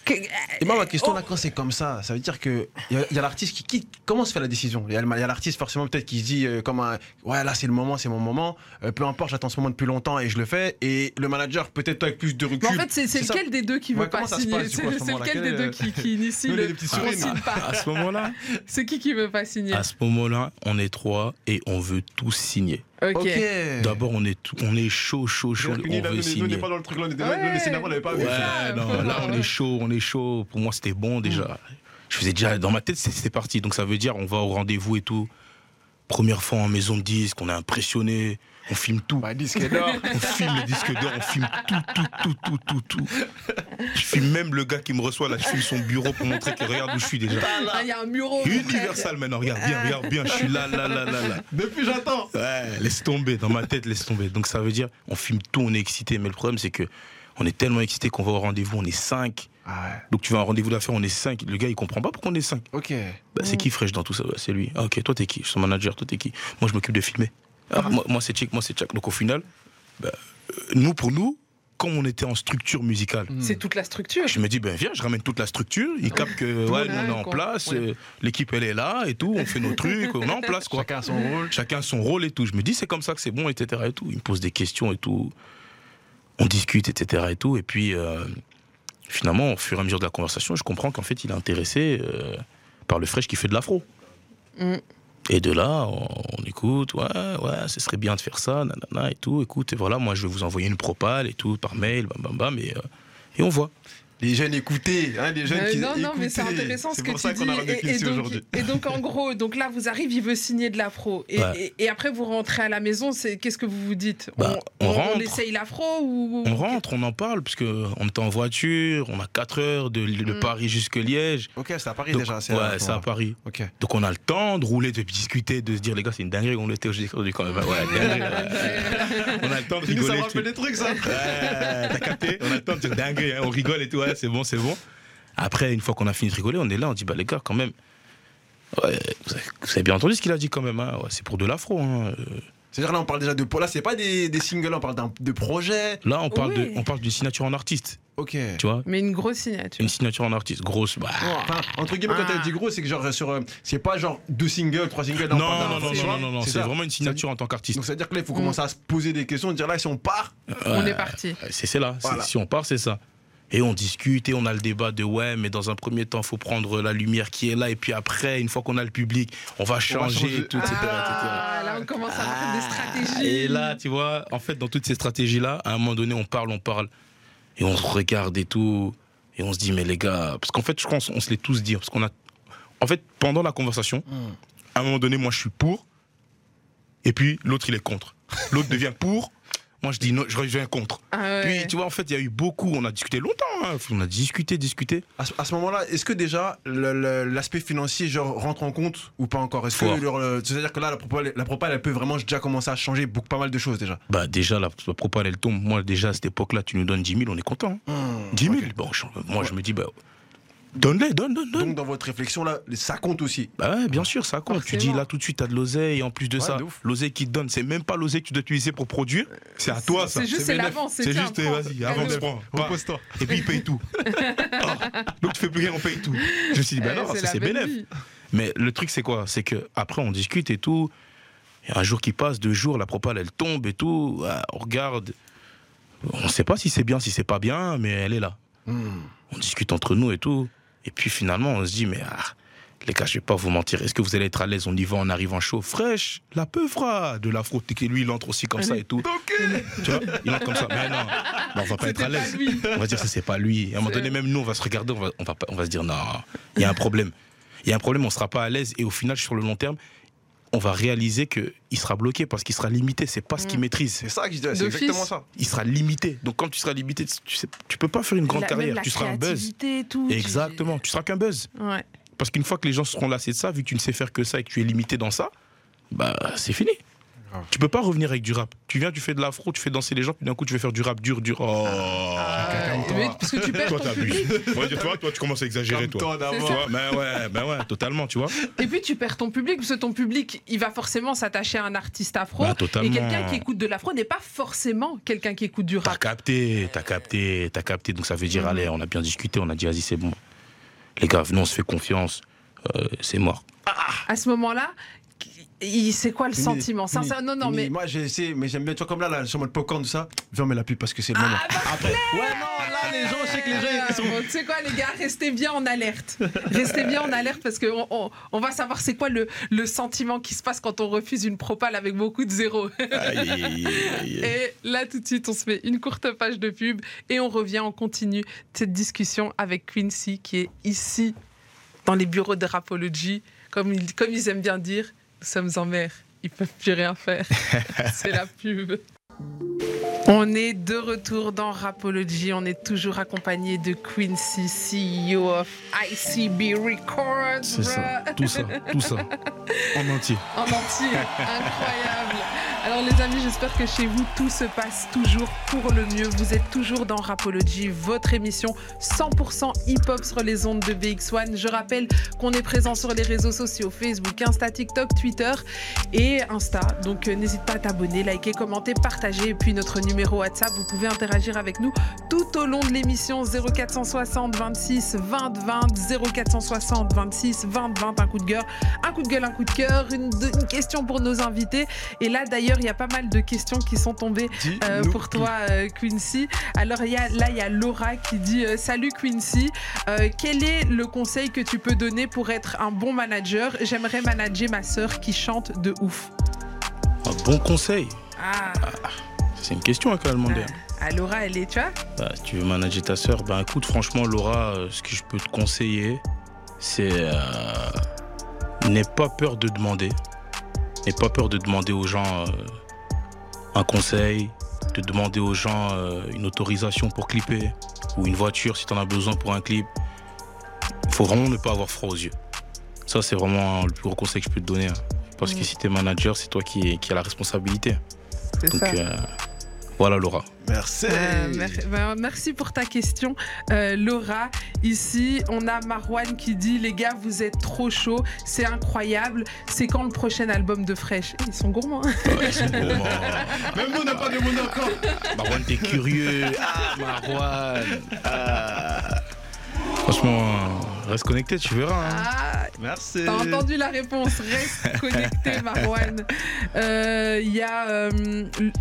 Que- Et moi, ma question, Oh. là, quand c'est comme ça, ça veut dire que il y a, il y a l'artiste qui, qui comment se fait la décision? Il y a, l'artiste forcément peut-être qui se dit euh, comme un, ouais là c'est le moment, c'est mon moment. Euh, peu importe, j'attends ce moment depuis longtemps et je le fais. Et le manager peut-être toi, avec plus de recul. Mais en fait, c'est c'est C'est ça. lequel des deux qui veut Ouais, pas signer ce C'est lequel Quel des deux qui, qui initie Nous, le les sourires, signe pas? À ce moment-là, C'est qui qui veut pas signer? à ce moment-là, on est trois et on veut tous signer. Ok. D'abord, on est, tout- on est chaud, chaud, chaud, on là, veut nous, on n'est pas dans le truc, là, on était Ouais. les scénarios, on l'avait pas vu. Ouais, non, là on est chaud, on est chaud. Pour moi c'était bon déjà. Je faisais déjà dans ma tête c'était parti. Donc ça veut dire on va au rendez-vous et tout. Première fois en maison de disque, on est impressionné, on filme tout. Bah, disque d'or. On filme les disques d'or, on filme tout, tout, tout, tout, tout, tout. Je filme même le gars qui me reçoit là, je filme son bureau pour montrer que regarde où je suis déjà. Ah, Il y a un bureau. Universal maintenant, regarde bien, regarde bien, je suis là, là, là, là, là. Depuis, j'attends. Ouais, laisse tomber, dans ma tête, laisse tomber. Donc ça veut dire, on filme tout, on est excité. Mais le problème, c'est que on est tellement excité qu'on va au rendez-vous, on est 5. Ah ouais. Donc tu vas à un rendez-vous d'affaires, on est 5. Le gars, il comprend pas pourquoi on est 5. Ok. Bah, c'est qui Fresh dans tout ça? Bah, C'est lui. Ah, ok, toi t'es qui? Je suis son manager, toi t'es qui? Moi je m'occupe de filmer. Ah, moi, moi, c'est Chick, moi c'est Chuck. Donc au final, bah, euh, nous pour nous, comme on était en structure musicale, C'est toute la structure. je me dis, ben viens, je ramène toute la structure. Il capte que ouais, nous on est en quoi. place, Ouais. euh, l'équipe elle est là et tout, on fait nos trucs, on est en place quoi. Chacun a son rôle. Chacun son rôle et tout. Je me dis, c'est comme ça que c'est bon, etc. Et tout. Il me pose des questions et tout. On discute, etc. Et tout. Et puis, euh, finalement, au fur et à mesure de la conversation, je comprends qu'en fait, il est intéressé euh, par le fresh qui fait de l'afro. Mm. Et de là, on, écoute, ouais, ouais, ce serait bien de faire ça, nanana, et tout. Écoute, et voilà, moi, je vais vous envoyer une propale et tout, par mail, bam, bam, bam, et, euh, et on voit. Les jeunes écoutaient, hein, les jeunes Euh, qui non, non, mais c'est intéressant ce que pour tu ça dis. qu'on a Et, donc, aujourd'hui. et donc, en gros, donc là, vous arrivez, il veut signer de l'afro. Et, Ouais. et- et après, vous rentrez à la maison, c'est qu'est-ce que vous vous dites? Bah, on rentre. essaye l'afro ou On rentre, on en parle, parce que on était en voiture, on a 4 heures de, de Mm. Paris jusque Liège. Ok, c'est à Paris Donc, déjà. c'est ouais, à- c'est à Paris. Ok. Donc on a le temps de rouler, de discuter, de se dire, les gars, c'est une dinguerie qu'on était aujourd'hui quand même. Ouais, dinguerie, ouais. On a le temps de ça rigoler. tout. des trucs, ça. T'as capté? On a le temps de dire dinguerie, hein, on rigole et tout, ouais, c'est bon, c'est bon. Après, une fois qu'on a fini de rigoler, on est là, on dit, bah les gars, quand même, ouais, vous, avez, bien entendu ce qu'il a dit quand même, hein, ouais, c'est pour de l'afro. hein. C'est-à-dire là, on parle déjà de. Là, c'est pas des, des singles, on parle d'un- de projets. Là, on parle, Ouais. de, on parle d'une signature en artiste, Ok. tu vois? Mais une grosse signature. Une signature en artiste, grosse, bah. Enfin, entre guillemets, quand Ah. t'as dit gros, c'est que genre sur. euh, C'est pas genre deux singles, trois singles. Non, non, non, non, non, non, non, c'est vraiment une signature en tant qu'artiste. Donc ça veut dire que là, il faut Mm. commencer à se poser des questions, dire là, si on part, On est parti. C'est c'est là. Voilà. Si on part, c'est ça. Et on discute et on a le débat de ouais, mais dans un premier temps, il faut prendre la lumière qui est là. Et puis après, une fois qu'on a le public, on va changer, changer. tout, etc., etc. Ah, là, on commence à avoir des stratégies. Et là, tu vois, en fait, dans toutes ces stratégies-là, à un moment donné, on parle, on parle. Et on se regarde et tout. Et on se dit, mais les gars. Parce qu'en fait, je pense on se l'est tous dit. Parce qu'on a. En fait, pendant la conversation, à un moment donné, moi, je suis pour. Et puis, l'autre, il est contre. L'autre devient pour. Moi, je dis non, je reviens contre. Ah ouais. Puis, tu vois, en fait, il y a eu beaucoup. On a discuté longtemps. hein. On a discuté, discuté. à ce, moment-là, est-ce que déjà l'aspect financier genre rentre en compte ou pas encore? Est-ce que c'est-à-dire que là, la propale, la propale, elle peut vraiment déjà commencer à changer beaucoup, pas mal de choses déjà. Bah, déjà, la, la propale, elle tombe. Moi, déjà, à cette époque-là, tu nous donnes 10 000, on est content. hein. 10 000. Bon, je- moi, je me dis, bah, donne-les, donne, donne, donne. Donc dans votre réflexion là, ça compte aussi. Bah ouais, bien sûr, ça compte. Tu dis là tout de suite, t'as de l'oseille, et en plus de Ouais, ça, l'oseille qui te donne, c'est même pas l'oseille que tu dois utiliser pour produire, c'est à toi ça. C'est juste, l'avance. C'est juste, prends. vas-y, avance, prends. Repose-toi. Et puis il paye tout. Ah, donc tu fais plus rien, on paye tout. Je me suis dit, bah Eh, non, ça c'est bénéf. Mais le truc c'est quoi? C'est que après on discute et tout. Et un jour qui passe, deux jours, la propale elle tombe et tout. Ah, On regarde. On sait pas si c'est bien, si c'est pas bien, mais elle est là. Hmm. On discute entre nous et tout. Et puis finalement, on se dit, mais ah, les gars, je vais pas vous mentir. Est-ce que vous allez être à l'aise On y va, on arrive en chaud, fraîche, la peu fera de l'afro. Et lui, il entre aussi comme ça et tout. Tu vois Il entre comme ça. Mais non, bah, on va pas être à l'aise. On va dire ça, c'est pas lui. À un moment donné, même nous, on va se regarder, on va, on va, pas- on va se dire, non, il y a un problème. Il y a un problème, on sera pas à l'aise. Et au final, sur le long terme, on va réaliser qu'il sera bloqué parce qu'il sera limité. C'est pas ce qu'il Mm. maîtrise. C'est ça que je dis, c'est exactement ça. Il sera limité. Donc quand tu seras limité, tu, sais, tu peux pas faire une grande La- carrière. Tu seras un buzz. tout, tu- Exactement. Tu seras qu'un buzz. Ouais. Parce qu'une fois que les gens seront lassés de ça, vu que tu ne sais faire que ça et que tu es limité dans ça, bah c'est fini. Grave. Tu peux pas revenir avec du rap. Tu viens, tu fais de l'afro, tu fais danser les gens, puis d'un coup tu veux faire du rap dur, dur. Oh. Ah, comme toi. mais parce que tu perds toi ton t'abuses. public. On va dire, toi, toi tu commences à exagérer, toi. Calme-toi C'est Tu d'abord. vois, ben ouais, ben ouais, totalement, tu vois. Et puis tu perds ton public parce que ton public, il va forcément s'attacher à un artiste afro. Bah, totalement. et quelqu'un qui écoute de l'afro n'est pas forcément quelqu'un qui écoute du T'as rap. capté, t'as capté, t'as capté. Donc ça veut dire, Mhm. allez, on a bien discuté, on a dit, vas-y, c'est bon. Les gars, venons, on se fait confiance. Euh, c'est mort. À ce moment-là, c'est quoi le sentiment? Non, non, mais. Moi, j'ai essayé, mais j'aime bien, tu vois, comme là, là sur mode popcorn, tout ça. Viens, on met la pub parce que c'est le moment. Après. Ouais, non, là, les gens, je sais que les gens, ils sont. Bon, tu sais quoi, les gars, restez bien en alerte. Restez bien en alerte parce qu'on on, on va savoir c'est quoi le, le sentiment qui se passe quand on refuse une propale avec beaucoup de zéros. Aïe, aïe, aïe, aïe. Et là, tout de suite, on se fait une courte page de pub et on revient, on continue cette discussion avec Quincy qui est ici dans les bureaux de Rapology. Comme ils aiment bien dire, nous sommes en mer, ils peuvent plus rien faire. C'est la pub. On est de retour dans Rapology. On est toujours accompagné de Quincy, CEO of ICB Records. C'est ça, tout ça, tout ça. En entier. en entier. Incroyable. Alors les amis, j'espère que chez vous, tout se passe toujours pour le mieux. Vous êtes toujours dans Rapology, votre émission 100% hip-hop sur les ondes de BX1. Je rappelle qu'on est présent sur les réseaux sociaux, Facebook, Insta, TikTok, Twitter et Insta. Donc euh, n'hésite pas à t'abonner, liker, commenter, partager. Et puis notre numéro WhatsApp, vous pouvez interagir avec nous tout au long de l'émission 0460 26 20 20 0460 26 20 20 un coup de gueule un coup de gueule un coup de cœur une, une question pour nos invités et là d'ailleurs il y a pas mal de questions qui sont tombées euh, pour toi euh, Quincy. Alors il y a, là il y a Laura qui dit euh, salut Quincy. Quel est le conseil que tu peux donner pour être un bon manager? J'aimerais manager ma sœur qui chante de ouf Un bon conseil? ah, C'est une question hein, qu'elle a demandé. Ah, Laura, elle est, tu vois. Bah, si tu veux manager ta sœur, ben écoute, franchement, Laura, ce que je peux te conseiller, c'est n'aie pas peur de demander. N'aie pas peur de demander aux gens euh, un conseil, de demander aux gens euh, une autorisation pour clipper ou une voiture si tu en as besoin pour un clip. Il faut vraiment ne pas avoir froid aux yeux. Ça, c'est vraiment le plus gros conseil que je peux te donner. hein. Parce que si tu es manager, c'est toi qui, qui as la responsabilité. Donc ça. euh, voilà, Laura. Merci. Euh, mer- ben, merci pour ta question, euh, Laura. Ici, on a Marwan qui dit Les gars, vous êtes trop chauds, c'est incroyable. C'est quand le prochain album de Fresh? Ils sont gourmands. hein. Ouais, ils sont gourmands. Même nous, on n'a pas demandé encore. Marwan, t'es curieux. Ah, Marwan. Ah. Franchement, euh, reste connecté, tu verras. hein. Ah, Merci. T'as entendu la réponse, reste connecté Marwan. Euh, Il y a, euh,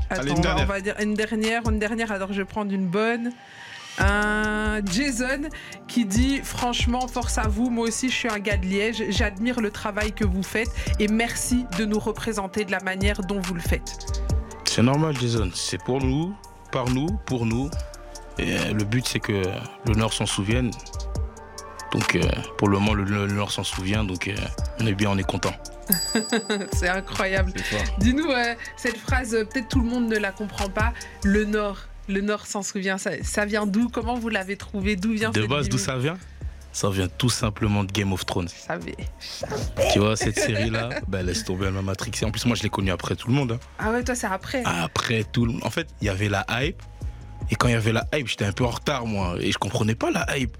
attends, Allez, on va- on dernière. va dire une dernière, une dernière, alors je vais prendre une bonne. Un Jason qui dit franchement force à vous, moi aussi je suis un gars de Liège, j'admire le travail que vous faites et merci de nous représenter de la manière dont vous le faites. C'est normal, Jason. C'est pour nous, par nous, pour nous. Et euh, le but, c'est que le Nord s'en souvienne. Donc, euh, pour le moment, le, le Nord s'en souvient. Donc, euh, on est bien, on est content. C'est incroyable. Dis-nous euh, cette phrase, euh, peut-être tout le monde ne la comprend pas. Le Nord, le Nord s'en souvient. Ça, ça vient d'où? Comment vous l'avez trouvé? D'où vient De cette base, d'où ça vient? Ça vient tout simplement de Game of Thrones. Je savais. Tu vois, cette série-là, ben, laisse tomber, elle m'a matrixé. En plus, moi, je l'ai connue après tout le monde. hein. Ah ouais, toi c'est après. Après tout le En fait, il y avait la hype. Et quand il y avait la hype, j'étais un peu en retard, moi. Et je comprenais pas la hype.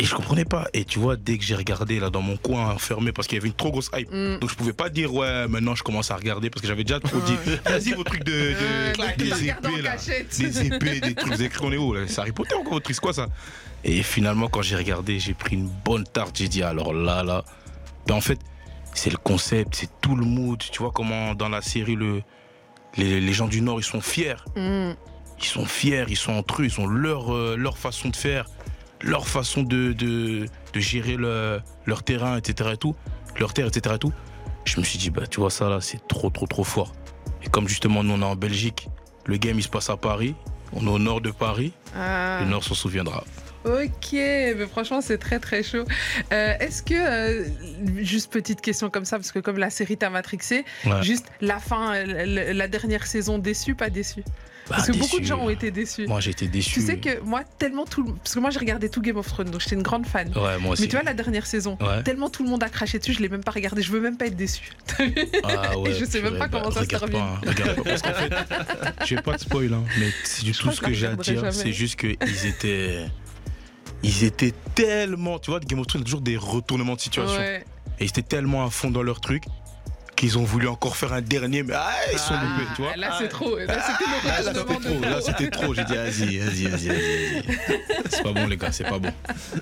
Et je comprenais pas. Et tu vois, dès que j'ai regardé là dans mon coin enfermé, parce qu'il y avait une trop grosse hype. Mm. Donc je pouvais pas dire, ouais, maintenant je commence à regarder, parce que j'avais déjà trop dit, vas-y, vos trucs de. De des épées, là. Des épées, des trucs, vous avez écrit, on est où là? C'est Harry Potter encore votre truc, quoi ça? Et finalement, quand j'ai regardé, j'ai pris une bonne tarte. J'ai dit, alors là, là. Ben, en fait, c'est le concept, c'est tout le mood. Tu vois comment dans la série, le, les, les gens du Nord, ils sont fiers. Mm. Ils sont fiers, ils sont entre eux, ils ont leur, euh, leur façon de faire, leur façon de, de, de gérer le- leur terrain, etc. Et tout, leur terre, etc. Et tout. Je me suis dit, bah, tu vois, ça là, c'est trop, trop, trop fort. Et comme justement, nous, on est en Belgique, le game, il se passe à Paris. On est au nord de Paris, Ah. le nord s'en souviendra. Ok, mais franchement c'est très très chaud. Euh, Est-ce que, euh, juste petite question comme ça, parce que comme la série t'a matrixé, Ouais. juste la fin, la, la dernière saison, déçu, pas déçu Parce Bah, que beaucoup de gens ont été déçus. Moi, j'ai été déçu. Tu sais que moi, tellement tout Parce que moi j'ai regardé tout Game of Thrones, donc j'étais une grande fan. Ouais, moi aussi. Mais tu vois, la dernière saison, Ouais. tellement tout le monde a craché dessus, je l'ai même pas regardé. Je veux même pas être déçu. Ah ouais, je sais même pas comment ça se termine. pas, hein, regarde pas, parce qu'en fait, je vais pas te spoil, hein, mais c'est du Je tout ce que que j'ai à dire, c'est juste qu'ils étaient. Ils étaient tellement. Tu vois, Game of Thrones, toujours des retournements de situation. Et ils étaient tellement à fond dans leur truc qu'ils ont voulu encore faire un dernier, mais ah, ils sont Ah, loupés, tu vois. Là c'est trop. Là c'était retournement c'était trop, là c'était trop, j'ai dit vas-y, vas-y, vas-y, vas-y. C'est pas bon les gars, c'est pas bon.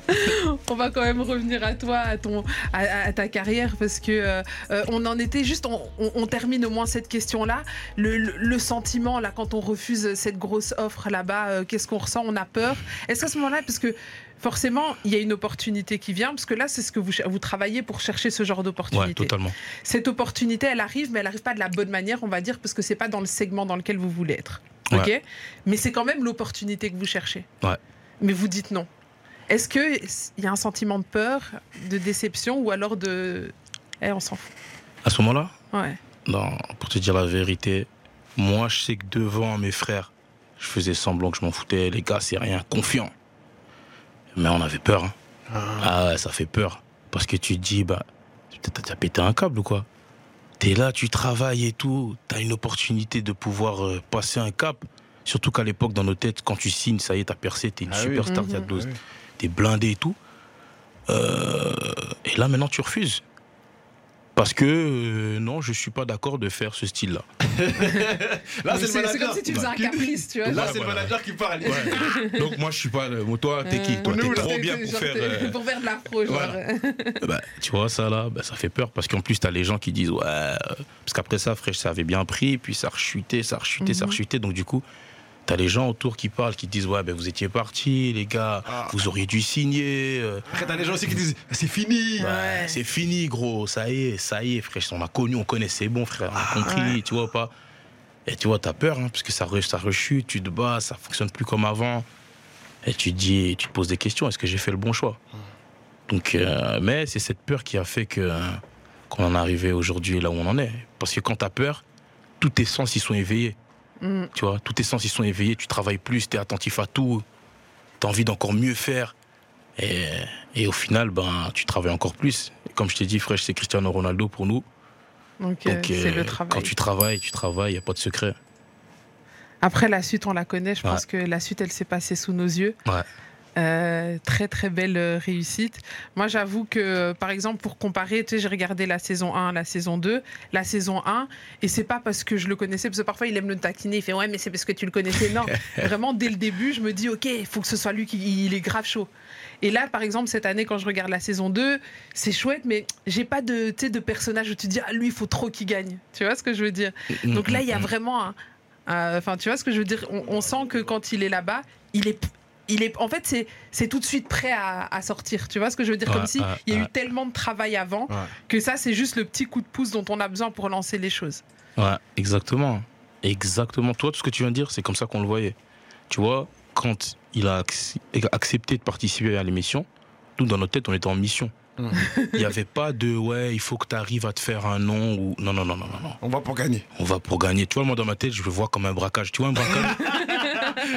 On va quand même revenir à toi, à, ton, à, à ta carrière, parce que euh, euh, on en était juste, on, on- on termine au moins cette question-là. Le, le- le sentiment, là, quand on refuse cette grosse offre là-bas, euh, qu'est-ce qu'on ressent? On a peur Est-ce qu'à ce moment-là, parce que forcément, il y a une opportunité qui vient, parce que là, c'est ce que vous, travaillez pour chercher ce genre Ouais, d'opportunité. totalement. cette opportunité, elle arrive, mais elle n'arrive pas de la bonne manière, on va dire, parce que c'est pas dans le segment dans lequel vous voulez être. Ok? Mais c'est quand même l'opportunité que vous cherchez. Ouais. Mais vous dites non. Est-ce qu'il y a un sentiment de peur, de déception, ou alors de. Eh, on s'en fout? À ce moment-là, Ouais. non, pour te dire la vérité, moi je sais que devant mes frères, je faisais semblant que je m'en foutais, les gars, c'est rien, confiant. Mais on avait peur. hein. Ah ouais, ça fait peur. Parce que tu te dis, bah, peut-être t'as pété un câble ou quoi T'es là, tu travailles et tout, t'as une opportunité de pouvoir euh, passer un cap. Surtout qu'à l'époque, dans nos têtes, quand tu signes, ça y est, t'as percé, t'es une Ah superstar, Mhm. t'as de l'os, Ah oui. t'es blindé et tout. Euh, et là, maintenant, tu refuses. Parce que euh, non, je suis pas d'accord de faire ce style-là. Là, c'est c'est comme si tu faisais un caprice, tu vois. Là, c'est le voilà. manager qui parle. Donc moi, je suis pas. euh, Toi, t'es qui Euh, Toi, t'es trop bien pour faire. euh, pour faire de l'afro, genre. voilà. bah, tu vois, ça là, bah, ça fait peur parce qu'en plus, t'as les gens qui disent ouais. Parce qu'après ça, Fresh, ça avait bien pris, puis ça rechutait, ça rechutait, ça Mhm. rechutait. Donc, du coup, t'as les gens autour qui parlent, qui disent ouais, ben vous étiez partis, les gars, Ah. vous auriez dû signer. euh, Après, t'as des gens aussi qui disent c'est fini. Ouais. C'est fini, gros, ça y est, ça y est, Fresh, on a connu, on connaît, c'est bon, frère, on a Ah, compris, ouais. tu vois ou pas. Et tu vois, t'as peur, hein, parce que ça, re- ça rechute, tu te bats, ça fonctionne plus comme avant. Et tu te dis, tu te poses des questions, est-ce que j'ai fait le bon choix? Donc, euh, mais c'est cette peur qui a fait que qu'on en est arrivé aujourd'hui là où on en est. Parce que quand t'as peur, tous tes sens ils sont éveillés. Mm. Tu vois, tous tes sens ils sont éveillés, tu travailles plus, tu es attentif à tout, tu as envie d'encore mieux faire. Et, et au final, ben, tu travailles encore plus. Et comme je t'ai dit, Fresh, c'est Cristiano Ronaldo pour nous. Donc, euh, Donc, euh, le travail. quand tu travailles, tu travailles, il n'y a pas de secret. Après, la suite, on la connaît. Je Ouais. pense que la suite, elle s'est passée sous nos yeux. Ouais. Euh, très très belle euh, réussite. Moi j'avoue que euh, par exemple pour comparer, tu sais, j'ai regardé la saison 1, la saison 2, la saison 1 et c'est pas parce que je le connaissais parce que parfois il aime le taquiner, il fait ouais mais c'est parce que tu le connaissais. Non, vraiment dès le début, je me dis OK, il faut que ce soit lui qui il est grave chaud. Et là par exemple cette année quand je regarde la saison 2, c'est chouette mais j'ai pas de de personnage où tu te dis ah lui il faut trop qu'il gagne. Tu vois ce que je veux dire? Donc là, il y a vraiment un. un- Enfin, tu vois ce que je veux dire? On, on sent que quand il est là-bas, il est. Il est, en fait, c'est, c'est tout de suite prêt à, à sortir. Tu vois ce que je veux dire? Comme si ouais, il y a eu tellement de travail avant Ouais. que ça, c'est juste le petit coup de pouce dont on a besoin pour lancer les choses. Ouais, exactement. Exactement. Toi, tout ce que tu viens de dire, c'est comme ça qu'on le voyait. Tu vois, quand il a ac- accepté de participer à l'émission, nous, dans notre tête, on était en mission. Mhm. Il n'y avait pas de ouais, il faut que tu arrives à te faire un nom ou. Non, non, non, non, non, non. On va pour gagner. On va pour gagner. Tu vois, moi, dans ma tête, je le vois comme un braquage. Tu vois, un braquage?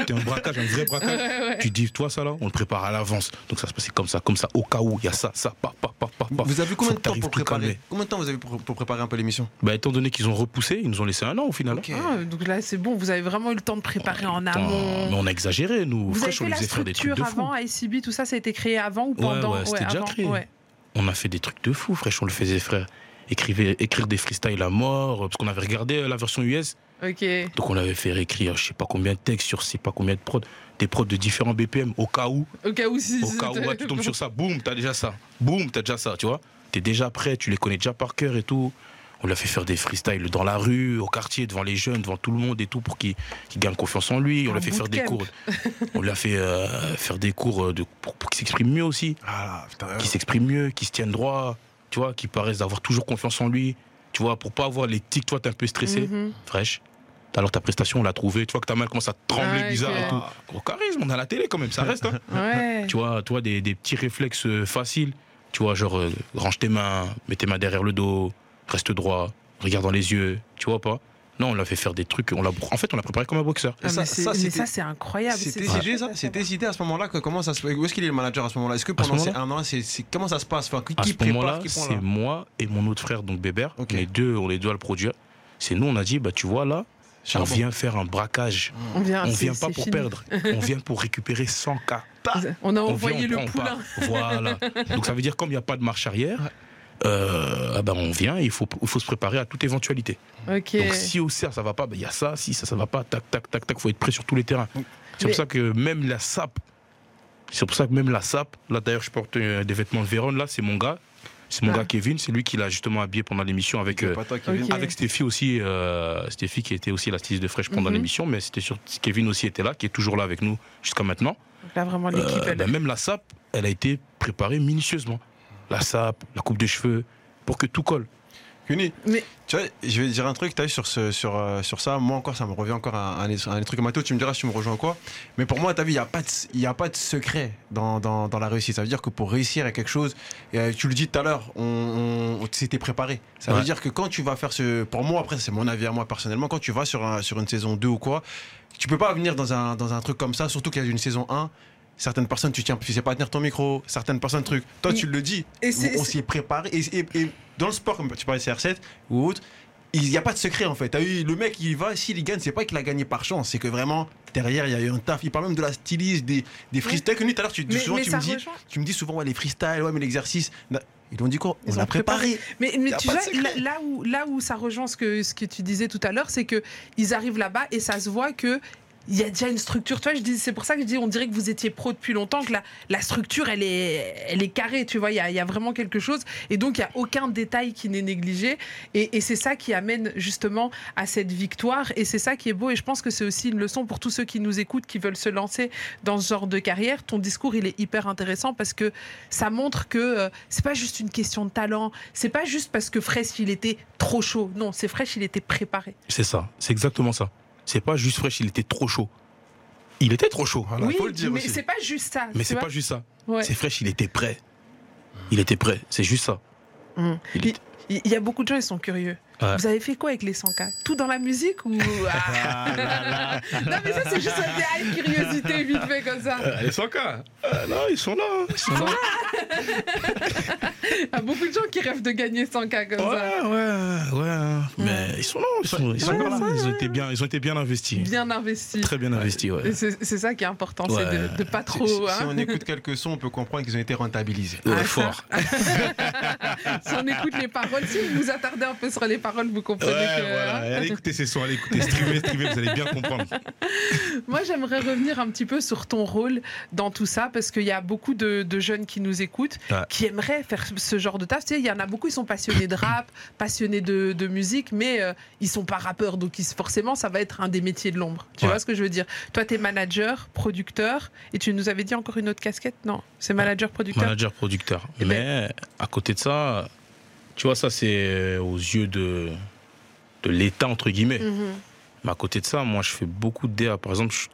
C'est un braquage, un vrai braquage. Tu dis, toi, ça là, on le prépare à l'avance. Donc ça se passait comme ça, comme ça, au cas où il y a ça, ça, pas, pas, pas, pas. Vous avez combien de temps pour préparer. Combien de temps vous avez pour, pour préparer un peu l'émission Bah, étant donné qu'ils ont repoussé, ils nous ont laissé un an au final. Ah, donc là, c'est bon. Vous avez vraiment eu le temps de préparer en Attends, amont. Mais on a exagéré, nous. Vous avez Fresh, on fait les la faisait faire des trucs structure de fou. avant, ICB, tout ça, ça a été créé avant ou Ouais, pendant ouais, c'était déjà avant, créé. ouais. On a fait des trucs de fou, Fresh, on le faisait, frère. Écrivait, écrire des freestyles à mort, parce qu'on avait regardé euh, la version US. Ok. Donc on avait fait écrire, je sais pas combien de textes sur je sais pas combien de prods, des prods de différents BPM, au cas où. Au cas où si. Au cas où ouais, tu tombes sur ça, boum, t'as déjà ça. Boum, t'as déjà ça, tu vois. T'es déjà prêt, tu les connais déjà par cœur et tout. On l'a fait faire des freestyles dans la rue, au quartier, devant les jeunes, devant tout le monde et tout, pour qu'ils qu'ils gagnent confiance en lui. On l'a fait faire des cours. On l'a fait euh, faire des cours euh, de, pour, pour qu'il s'exprime mieux aussi. Ah putain. Qu'il s'exprime mieux, qu'il se tienne droit, tu vois, qu'il paraisse d'avoir toujours confiance en lui. Tu vois, pour pas avoir les tics, toi, t'es un peu stressé, Mhm. fraîche. Alors ta prestation, on l'a trouvée. Tu vois que ta main commence à trembler Ah, bizarre et tout. Gros charisme, on a la télé quand même, ça reste. hein. Ouais. tu vois, toi, des, des petits réflexes euh, faciles. Tu vois, genre, euh, range tes mains, mets tes mains derrière le dos, reste droit, regarde dans les yeux. Tu vois pas? Non, on l'a fait faire des trucs. On l'a, en fait, on l'a préparé comme un boxeur. Ah, ça- mais c'est- ça, c'est incroyable. C'était c'est- idée ça C'était idée à ce moment-là que comment ça se où est-ce qu'il est le manager à ce moment-là? Est-ce que pendant ces un an c'est comment ça se passe? Enfin, qui, À qui ce prépare moment-là, c'est moi et mon autre frère, donc Bébert. Ok. On est deux, on est deux à le produire. C'est nous, on a dit, bah tu vois là, on vient faire un braquage. On vient, on vient pas pour fini. perdre, on vient pour récupérer 100 k. On a On envoyé vient, on le poulain. pas. Voilà. Donc ça veut dire comme il n'y a pas de marche arrière, euh, ah ben on vient, et il faut, il faut se préparer à toute éventualité. Donc si au cerf ça va pas, ben, il y a ça, si ça ça va pas, tac tac tac tac, faut être prêt sur tous les terrains. C'est Mais- pour ça que même la SAP, c'est pour ça que même la SAP, là d'ailleurs je porte euh, des vêtements de Vérone, là c'est mon gars, c'est mon Ah. gars Kevin, c'est lui qui l'a justement habillé pendant l'émission avec euh, toi avec Stéphie aussi, euh, Stéphie qui était aussi la styliste de Fresh pendant Mhm. l'émission, mais c'était sur Kevin aussi était là, qui est toujours là avec nous jusqu'à maintenant. Donc là, vraiment, l'équipe, Euh, elle. ben, même la SAP, elle a été préparée minutieusement. La SAP, la coupe de cheveux, pour que tout colle. Mais- tu vois, je vais dire un truc, tu as vu sur, ce, sur, euh, sur ça, moi encore, ça me revient encore à, un- à un truc Mato, tu me diras si tu me rejoins ou quoi. Mais pour moi, tu as vu, il n'y a, pas de- il y a pas de secret dans, dans, dans la réussite. Ça veut dire que pour réussir à quelque chose, et, euh, tu le dis tout à l'heure, on, on, c'était préparé. Ça veut dire que quand tu vas faire ce. Pour moi, après, c'est mon avis à moi personnellement, quand tu vas sur, un- sur une saison 2 ou quoi, tu peux pas venir dans un, dans un truc comme ça, surtout qu'il y a une saison 1. Certaines personnes, tu tiens, tu sais pas tenir ton micro. Certaines personnes, truc. Toi, tu le dis. Et c'est- on s'y est préparé. Et, et- et dans le sport, comme tu parlais de CR7 ou autre, il n'y a pas de secret en fait. Eu le mec, il va, s'il gagne, c'est pas qu'il a gagné par chance, c'est que vraiment derrière il y a eu un taf. Il parle même de la styliste, des, des freestyles. Que nous, tout à l'heure, tu, Mais- souvent mais tu me dis, tu me dis souvent ouais les freestyles, ouais mais l'exercice. Ils ont dit quoi? Ils On l'a préparé. Mais, tu vois, là où, là où ça rejoint ce que, ce que tu disais tout à l'heure, c'est que ils arrivent là-bas et ça se voit que il y a déjà une structure. Tu je dis, c'est pour ça que je dis, on dirait que vous étiez pro depuis longtemps, que la, la structure, elle est, elle est carrée. Tu vois, il y a, y a vraiment quelque chose. Et donc, il y a aucun détail qui n'est négligé. Et, et c'est ça qui amène justement à cette victoire. Et c'est ça qui est beau. Et je pense que c'est aussi une leçon pour tous ceux qui nous écoutent, qui veulent se lancer dans ce genre de carrière. Ton discours, il est hyper intéressant parce que ça montre que euh, c'est pas juste une question de talent. C'est pas juste parce que Fresh, il était trop chaud. Non, c'est Fresh, il était préparé. C'est ça, c'est exactement ça. C'est pas juste fraîche, il était trop chaud. Il était trop chaud. Voilà, oui, faut le dire mais c'est pas juste ça. Mais c'est pas juste ça. Ouais. C'est fraîche, il était prêt. Il était prêt, c'est juste ça. Mm. Il Il était- il y a beaucoup de gens, ils sont curieux. Ouais. Vous avez fait quoi avec les 100K Tout dans la musique ou Ah. Non mais ça c'est juste un détail curiosité vite fait comme ça. Euh, les 100 cas Non, ils sont là. Ils sont là. Il y a beaucoup de gens qui rêvent de gagner 100K comme ça. Ouais, ouais, ouais. Mais ils sont là. Ils, sont, ils, sont Ouais, là. ils, ont été bien, ils ont été bien investis. Bien investi. Très bien investis, ouais. C'est ça qui est important, c'est de, de pas trop. Si, si hein. on écoute quelques sons, on peut comprendre qu'ils ont été rentabilisés. Ouais, Ah, fort. si on écoute les paroles, si vous vous attardez un peu sur les paroles, vous comprenez Ouais, que. voilà. hein. Allez écouter ces sons, allez écouter, streamer, streamer, vous allez bien comprendre. Moi, j'aimerais revenir un petit peu sur ton rôle dans tout ça, parce qu'il y a beaucoup de, de jeunes qui nous écoutent, Ouais. qui aimeraient faire ce genre de taf. Tu sais, il y en a beaucoup, ils sont passionnés de rap, passionnés de, de musique, mais euh, ils sont pas rappeurs, donc ils- forcément, ça va être un des métiers de l'ombre. Tu Ouais. vois ce que je veux dire? Toi, tu es manager, producteur, et tu nous avais dit encore une autre casquette? Non, c'est manager, producteur. Manager, producteur. Eh ben- Mais à côté de ça, tu vois, ça c'est aux yeux de, de l'État, entre guillemets. Mhm. Mais à côté de ça, moi, je fais beaucoup de DA. Par exemple, je suis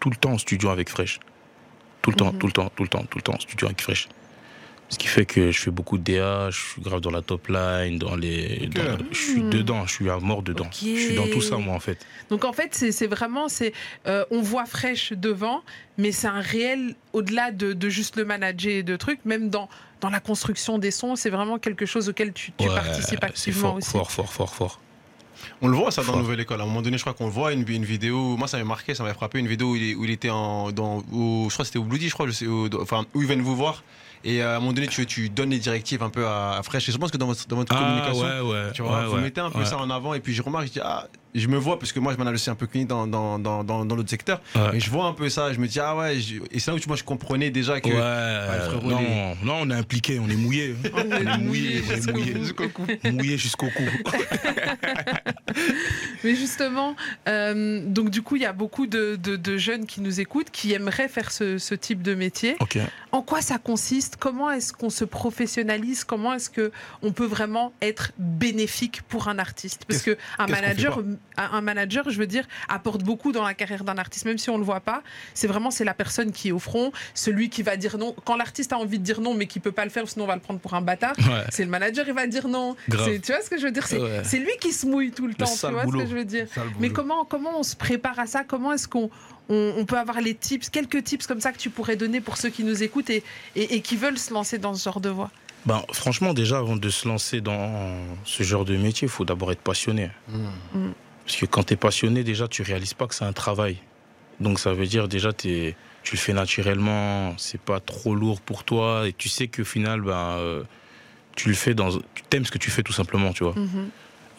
tout le temps en studio avec Fresh. Tout le temps, Mhm. tout le temps, tout le temps, tout le temps en studio avec Fresh. Ce qui fait que je fais beaucoup de DA, je suis grave dans la top line, dans les. Dans- je suis Mhm. dedans, je suis à mort dedans. Je suis dans tout ça, moi, en fait. Donc en fait, c'est c'est vraiment, c'est, euh, on voit fraîche devant, mais c'est un réel, au-delà de, de juste le manager et de trucs, même dans, dans la construction des sons, c'est vraiment quelque chose auquel tu, tu Ouais, participes C'est activement fort, aussi. fort, fort, fort, fort. On le voit ça dans. Nouvelle École. À un moment donné, je crois qu'on le voit une, une vidéo. Moi, ça m'avait marqué, ça m'avait frappé une vidéo où il, où était en, dans, au- je crois que c'était au Bloody, je crois, je sais, dans- enfin où ils viennent vous voir. Et à un moment donné, tu, tu donnes les directives un peu à, à Fresh. Et je pense que dans votre, dans votre Ah, communication, ouais, ouais. tu vois, ouais, vous ouais, mettez un peu ouais. ça en avant. Et puis je remarque, je dis ah, je me vois parce que moi, je manage aussi un peu clinique dans dans dans dans, dans l'autre secteur. Ouais. Et je vois un peu ça. Je me dis ah ouais. je- Et c'est là où tu- moi je comprenais déjà que. Ouais, frérot, non, les- non, on est impliqué, on est mouillé. On est mouillé on est jusqu'au mouillé. Jusqu'au cou. Mouillé jusqu'au cou. Mais justement, euh, donc du coup, il y a beaucoup de, de- de jeunes qui nous écoutent, qui aimeraient faire ce, ce type de métier. Ok. En quoi ça consiste? Comment est-ce qu'on se professionnalise? Comment est-ce que on peut vraiment être bénéfique pour un artiste? Parce que un qu'est-ce qu'on manager, un manager, je veux dire, apporte beaucoup dans la carrière d'un artiste, même si on le voit pas. C'est vraiment c'est la personne qui est au front, celui qui va dire non quand l'artiste a envie de dire non, mais qui peut pas le faire, sinon on va le prendre pour un bâtard. Ouais. C'est le manager, il va dire non. Tu vois ce que je veux dire? C'est Ouais. lui qui se mouille tout le temps. Tu vois ce boulot. que je veux dire? Mais comment, comment on se prépare à ça? Comment est-ce qu'on on, on peut avoir les tips, quelques tips comme ça que tu pourrais donner pour ceux qui nous écoutent et, et, et qui veulent se lancer dans ce genre de voie Ben, franchement, déjà, avant de se lancer dans ce genre de métier, il faut d'abord être passionné. Mmh. Parce que quand tu es passionné, déjà, tu réalises pas que c'est un travail. Donc, ça veut dire, déjà, t'es- tu le fais naturellement, c'est pas trop lourd pour toi, et tu sais qu'au final, ben, euh, tu le fais dans. Tu t'aimes ce que tu fais, tout simplement, tu vois. Mhm.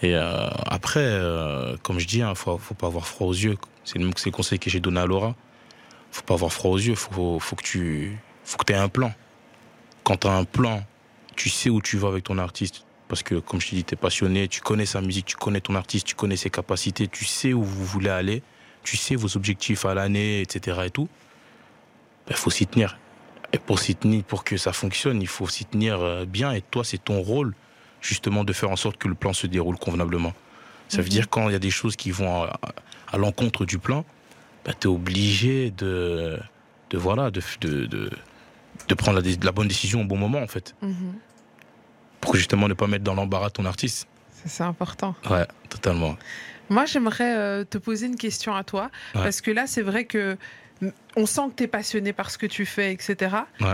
Et euh, après, euh, comme je dis, il faut, faut pas avoir froid aux yeux. C'est le, conseil que j'ai donné à Laura. faut pas avoir froid aux yeux. faut, faut que tu faut que aies un plan. Quand tu as un plan, tu sais où tu vas avec ton artiste. Parce que, comme je te dis, tu es passionné, tu connais sa musique, tu connais ton artiste, tu connais ses capacités, tu sais où vous voulez aller, tu sais vos objectifs à l'année, etc. Et tout. Il faut s'y tenir. Et pour s'y tenir, pour que ça fonctionne, il faut s'y tenir euh, bien. Et toi, c'est ton rôle, justement, de faire en sorte que le plan se déroule convenablement. Ça veut Mhm. dire quand il y a des choses qui vont à, à l'encontre du plan, bah, tu es obligé de, de, voilà, de, de, de, de prendre la, bonne décision au bon moment, en fait. Mhm. Pour justement ne pas mettre dans l'embarras ton artiste. C'est important. Ouais, totalement. Moi, j'aimerais euh, te poser une question à toi. Ouais. Parce que là, c'est vrai que on sent que tu es passionné par ce que tu fais, etc. Ouais.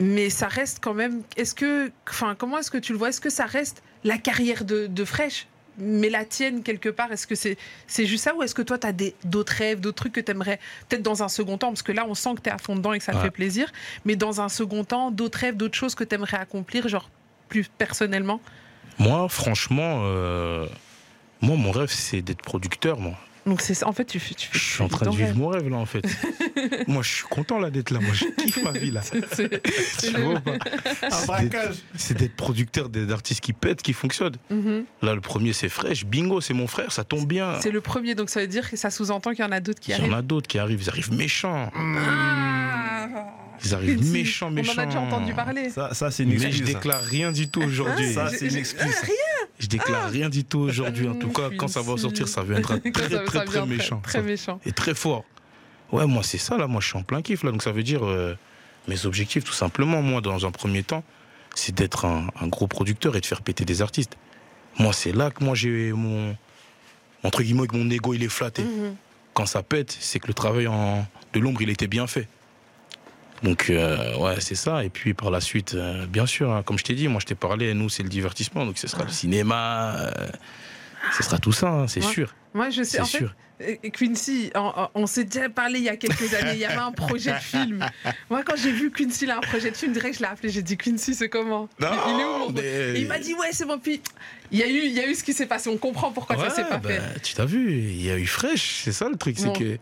Mais ça reste quand même. Est-ce que. Enfin, comment est-ce que tu le vois? Est-ce que ça reste la carrière de, de Fresh? Mais la tienne, quelque part, est-ce que c'est c'est juste ça ou est-ce que toi, tu as d'autres rêves, d'autres trucs que tu aimerais, peut-être dans un second temps, parce que là, on sent que tu es à fond dedans et que ça te fait plaisir, mais dans un second temps, d'autres rêves, d'autres choses que tu aimerais accomplir, genre plus personnellement? Moi, franchement, euh, moi, mon rêve, c'est d'être producteur, moi. Donc c'est ça. En fait, tu fais. Tu fais Je suis en train de vivre rêve. mon rêve là en fait. moi je suis content là d'être là. Moi je kiffe ma vie là. C'est- c'est Tu le- vois ou pas C'est d'être- producteur d'artistes qui pètent, qui fonctionnent. Mhm. Là le premier c'est fraîche. Bingo, c'est mon frère, ça tombe bien. C'est le premier, donc ça veut dire que ça sous-entend qu'il y en a d'autres qui Il y en arrivent. a d'autres qui arrivent, ils arrivent méchants. Ah Ils arrivent méchants, méchants. On en a déjà entendu parler. Ça, ça c'est une Mais je excuse. ça. déclare rien du tout aujourd'hui. Ça, j'ai- c'est une excuse. Ah, Je déclare rien du tout aujourd'hui. En tout cas, quand ça va sortir, ça viendra très, très, très, vient méchant. Très méchant. Et très fort. Ouais, moi, c'est ça, là. Moi, je suis en plein kiff, là. Donc, ça veut dire, euh, mes objectifs, tout simplement, moi, dans un premier temps, c'est d'être un, un gros producteur et de faire péter des artistes. Moi, c'est là que moi, j'ai mon. Entre guillemets, que mon ego, il est flatté. Mhm. Quand ça pète, c'est que le travail en, de l'ombre, il était bien fait. Donc, euh, ouais, c'est ça. Et puis, par la suite, euh, bien sûr, hein, comme je t'ai dit, moi, je t'ai parlé, nous, c'est le divertissement. Donc, ce sera le cinéma. euh, ce sera tout ça, hein, c'est Ouais. sûr. Moi, je sais. C'est En fait, sûr. Quincy, on, s'est déjà parlé il y a quelques années. Il y avait un projet de film. Moi, quand j'ai vu Quincy, il a un projet de film, direct, je l'ai appelé. J'ai dit Quincy, c'est comment? Il est où mais- Et il m'a dit ouais c'est bon puis il y a eu il y a eu ce qui s'est passé on comprend pourquoi ça Ouais, s'est pas bah, fait Tu t'as vu, il y a eu Fresh, c'est ça le truc, Bon. c'est que,